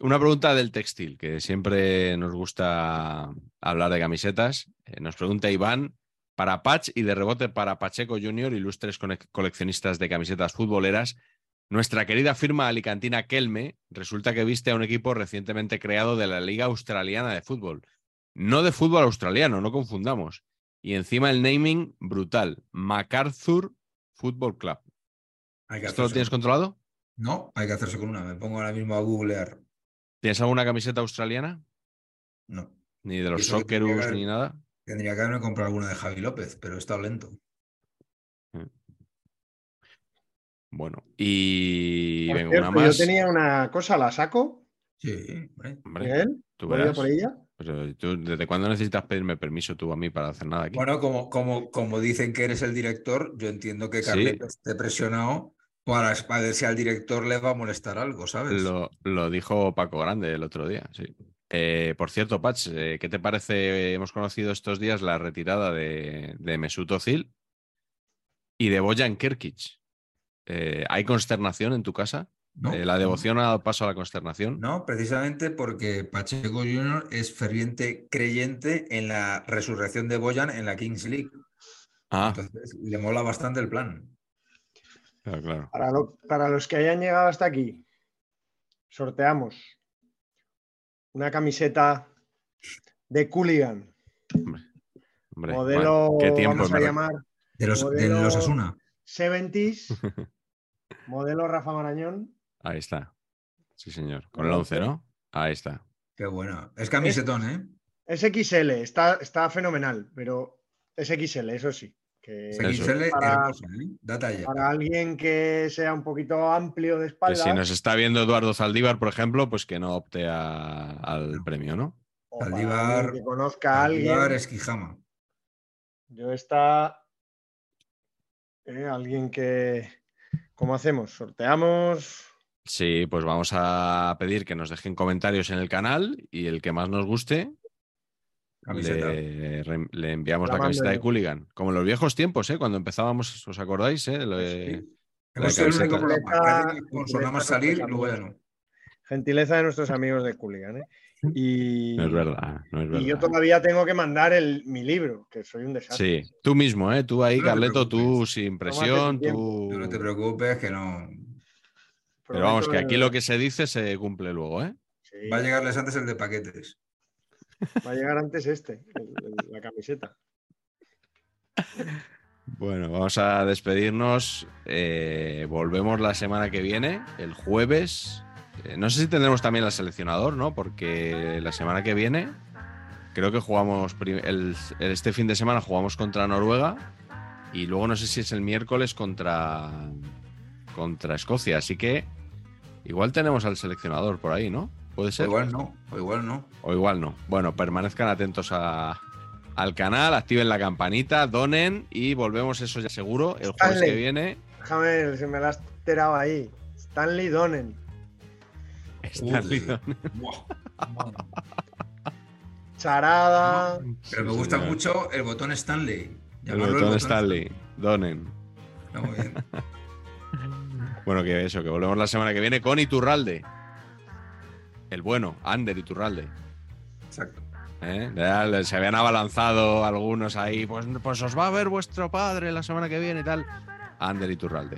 B: una pregunta del textil, que siempre nos gusta hablar de camisetas. Eh, nos pregunta Iván, para Patch y de rebote para Pacheco Junior, ilustres coleccionistas de camisetas futboleras, nuestra querida firma alicantina Kelme resulta que viste a un equipo recientemente creado de la Liga Australiana de Fútbol. No de fútbol australiano, no confundamos. Y encima el naming brutal, MacArthur Football Club.
C: Hay que
B: ¿Esto lo tienes
C: con-
B: controlado?
C: No, hay que hacerse con una. Me pongo ahora mismo a googlear.
B: ¿Tienes alguna camiseta australiana?
C: No.
B: Ni de los Socceroos ni nada.
C: Tendría que haberme comprado alguna de Javi López, pero he estado lento.
B: Bueno, y venga,
A: cierto,
B: una más.
A: Yo tenía una cosa, la saco.
C: Sí, hombre.
A: Miguel,
B: tú
A: ¿voy a
B: verás.
A: por ella?
B: Pero tú, ¿desde cuándo necesitas pedirme permiso tú a mí para hacer nada aquí?
C: Bueno, como, como, como dicen que eres el director, yo entiendo que
B: Sí.
C: Carleto esté presionado para, para ver si al director le va a molestar algo, ¿sabes?
B: Lo, lo dijo Paco Grande el otro día, sí. Eh, por cierto, Patch, eh, ¿qué te parece? Hemos conocido estos días la retirada de, de Mesut Özil y de Bojan Kirkic. Eh, ¿Hay consternación en tu casa?
C: ¿No?
B: Eh, ¿La devoción ha dado paso a la consternación?
C: No, precisamente porque Pacheco Junior es ferviente creyente en la resurrección de Boyan en la Kings League.
B: Ah,
C: Entonces, le mola bastante el plan.
B: claro, claro.
A: Para, lo- para los que hayan llegado hasta aquí, sorteamos una camiseta de Cooligan,
B: Hombre,
A: modelo,
B: bueno, ¿qué tiempo
A: vamos a llamar
C: De los, de
A: Modelo-
C: los Asuna.
A: 70s, modelo Rafa Marañón.
B: Ahí está. Sí, señor. Con
A: El
B: el 11,
A: 11.
B: ¿no? Ahí está.
C: Qué bueno. Es camisetón, ¿eh?
A: Es XL, está, está fenomenal, pero es XL, eso sí. Que.
C: XL
A: Para-
C: hermosa, ¿eh? Da talla.
A: para alguien que sea un poquito amplio de
B: Que
A: espalda
B: si nos está viendo Eduardo Zaldívar, por ejemplo, pues que no opte a- al premio, ¿no?
A: o
C: Zaldívar-
A: alguien que conozca a alguien.
C: Saldívar Esquijama.
A: Yo está eh, alguien que ¿cómo hacemos? ¿Sorteamos?
B: Sí, pues vamos a pedir que nos dejen comentarios en el canal y el que más nos guste le, re- le enviamos
A: La
B: la camiseta de. Cooligan. Como en los viejos tiempos, ¿eh? Cuando empezábamos, ¿os acordáis? Eh? Lo de-
C: Sí. Hemos sido el
B: camiseta.
C: único programa. Parece que
A: Camiseta-
C: Con nada más salir, luego ya no.
A: Gentileza de nuestros amigos de Cooligan, ¿eh? Y,
B: No es verdad, no es
A: y yo todavía tengo que mandar el, mi libro, que soy un desastre.
B: Sí, tú mismo, ¿eh? Tú ahí,
C: No
B: Carleto, tú sin presión, tú...
C: Tú no te preocupes, que no.
B: Pero vamos, que aquí lo que se dice se cumple luego, ¿eh?
A: sí,
C: Va a llegarles antes el de paquetes.
A: va a llegar antes este, el- el- la camiseta.
B: Bueno, vamos a despedirnos. Eh, volvemos la semana que viene, el jueves. Eh, no sé si tendremos también al seleccionador, ¿no? Porque la semana que viene creo que jugamos prim- el- el- este fin de semana jugamos contra Noruega y luego no sé si es el miércoles contra contra Escocia, así que igual tenemos al seleccionador por ahí, ¿no? Puede
C: O
B: ser.
C: igual no, o igual no.
B: O igual no. Bueno, permanezcan atentos a- al canal, activen la campanita, donen y volvemos eso ya seguro el jueves
A: Stanley.
B: que viene.
A: Déjame, se me la has tirado ahí. Stanley Donen.
B: Stanley
C: Uy.
B: Donen.
C: Buah.
A: Charada.
C: Pero me gusta
B: señor.
C: mucho el botón Stanley.
B: El
C: Llamarlo
B: botón Stanley. Donen.
C: Está muy bien.
B: Bueno, que eso, que volvemos la semana que viene con Iturralde. El bueno, Ander Iturralde.
C: Exacto.
B: ¿eh? Ya Se habían abalanzado algunos ahí, pues, pues os va a ver vuestro padre la semana que viene y tal. Ander Iturralde.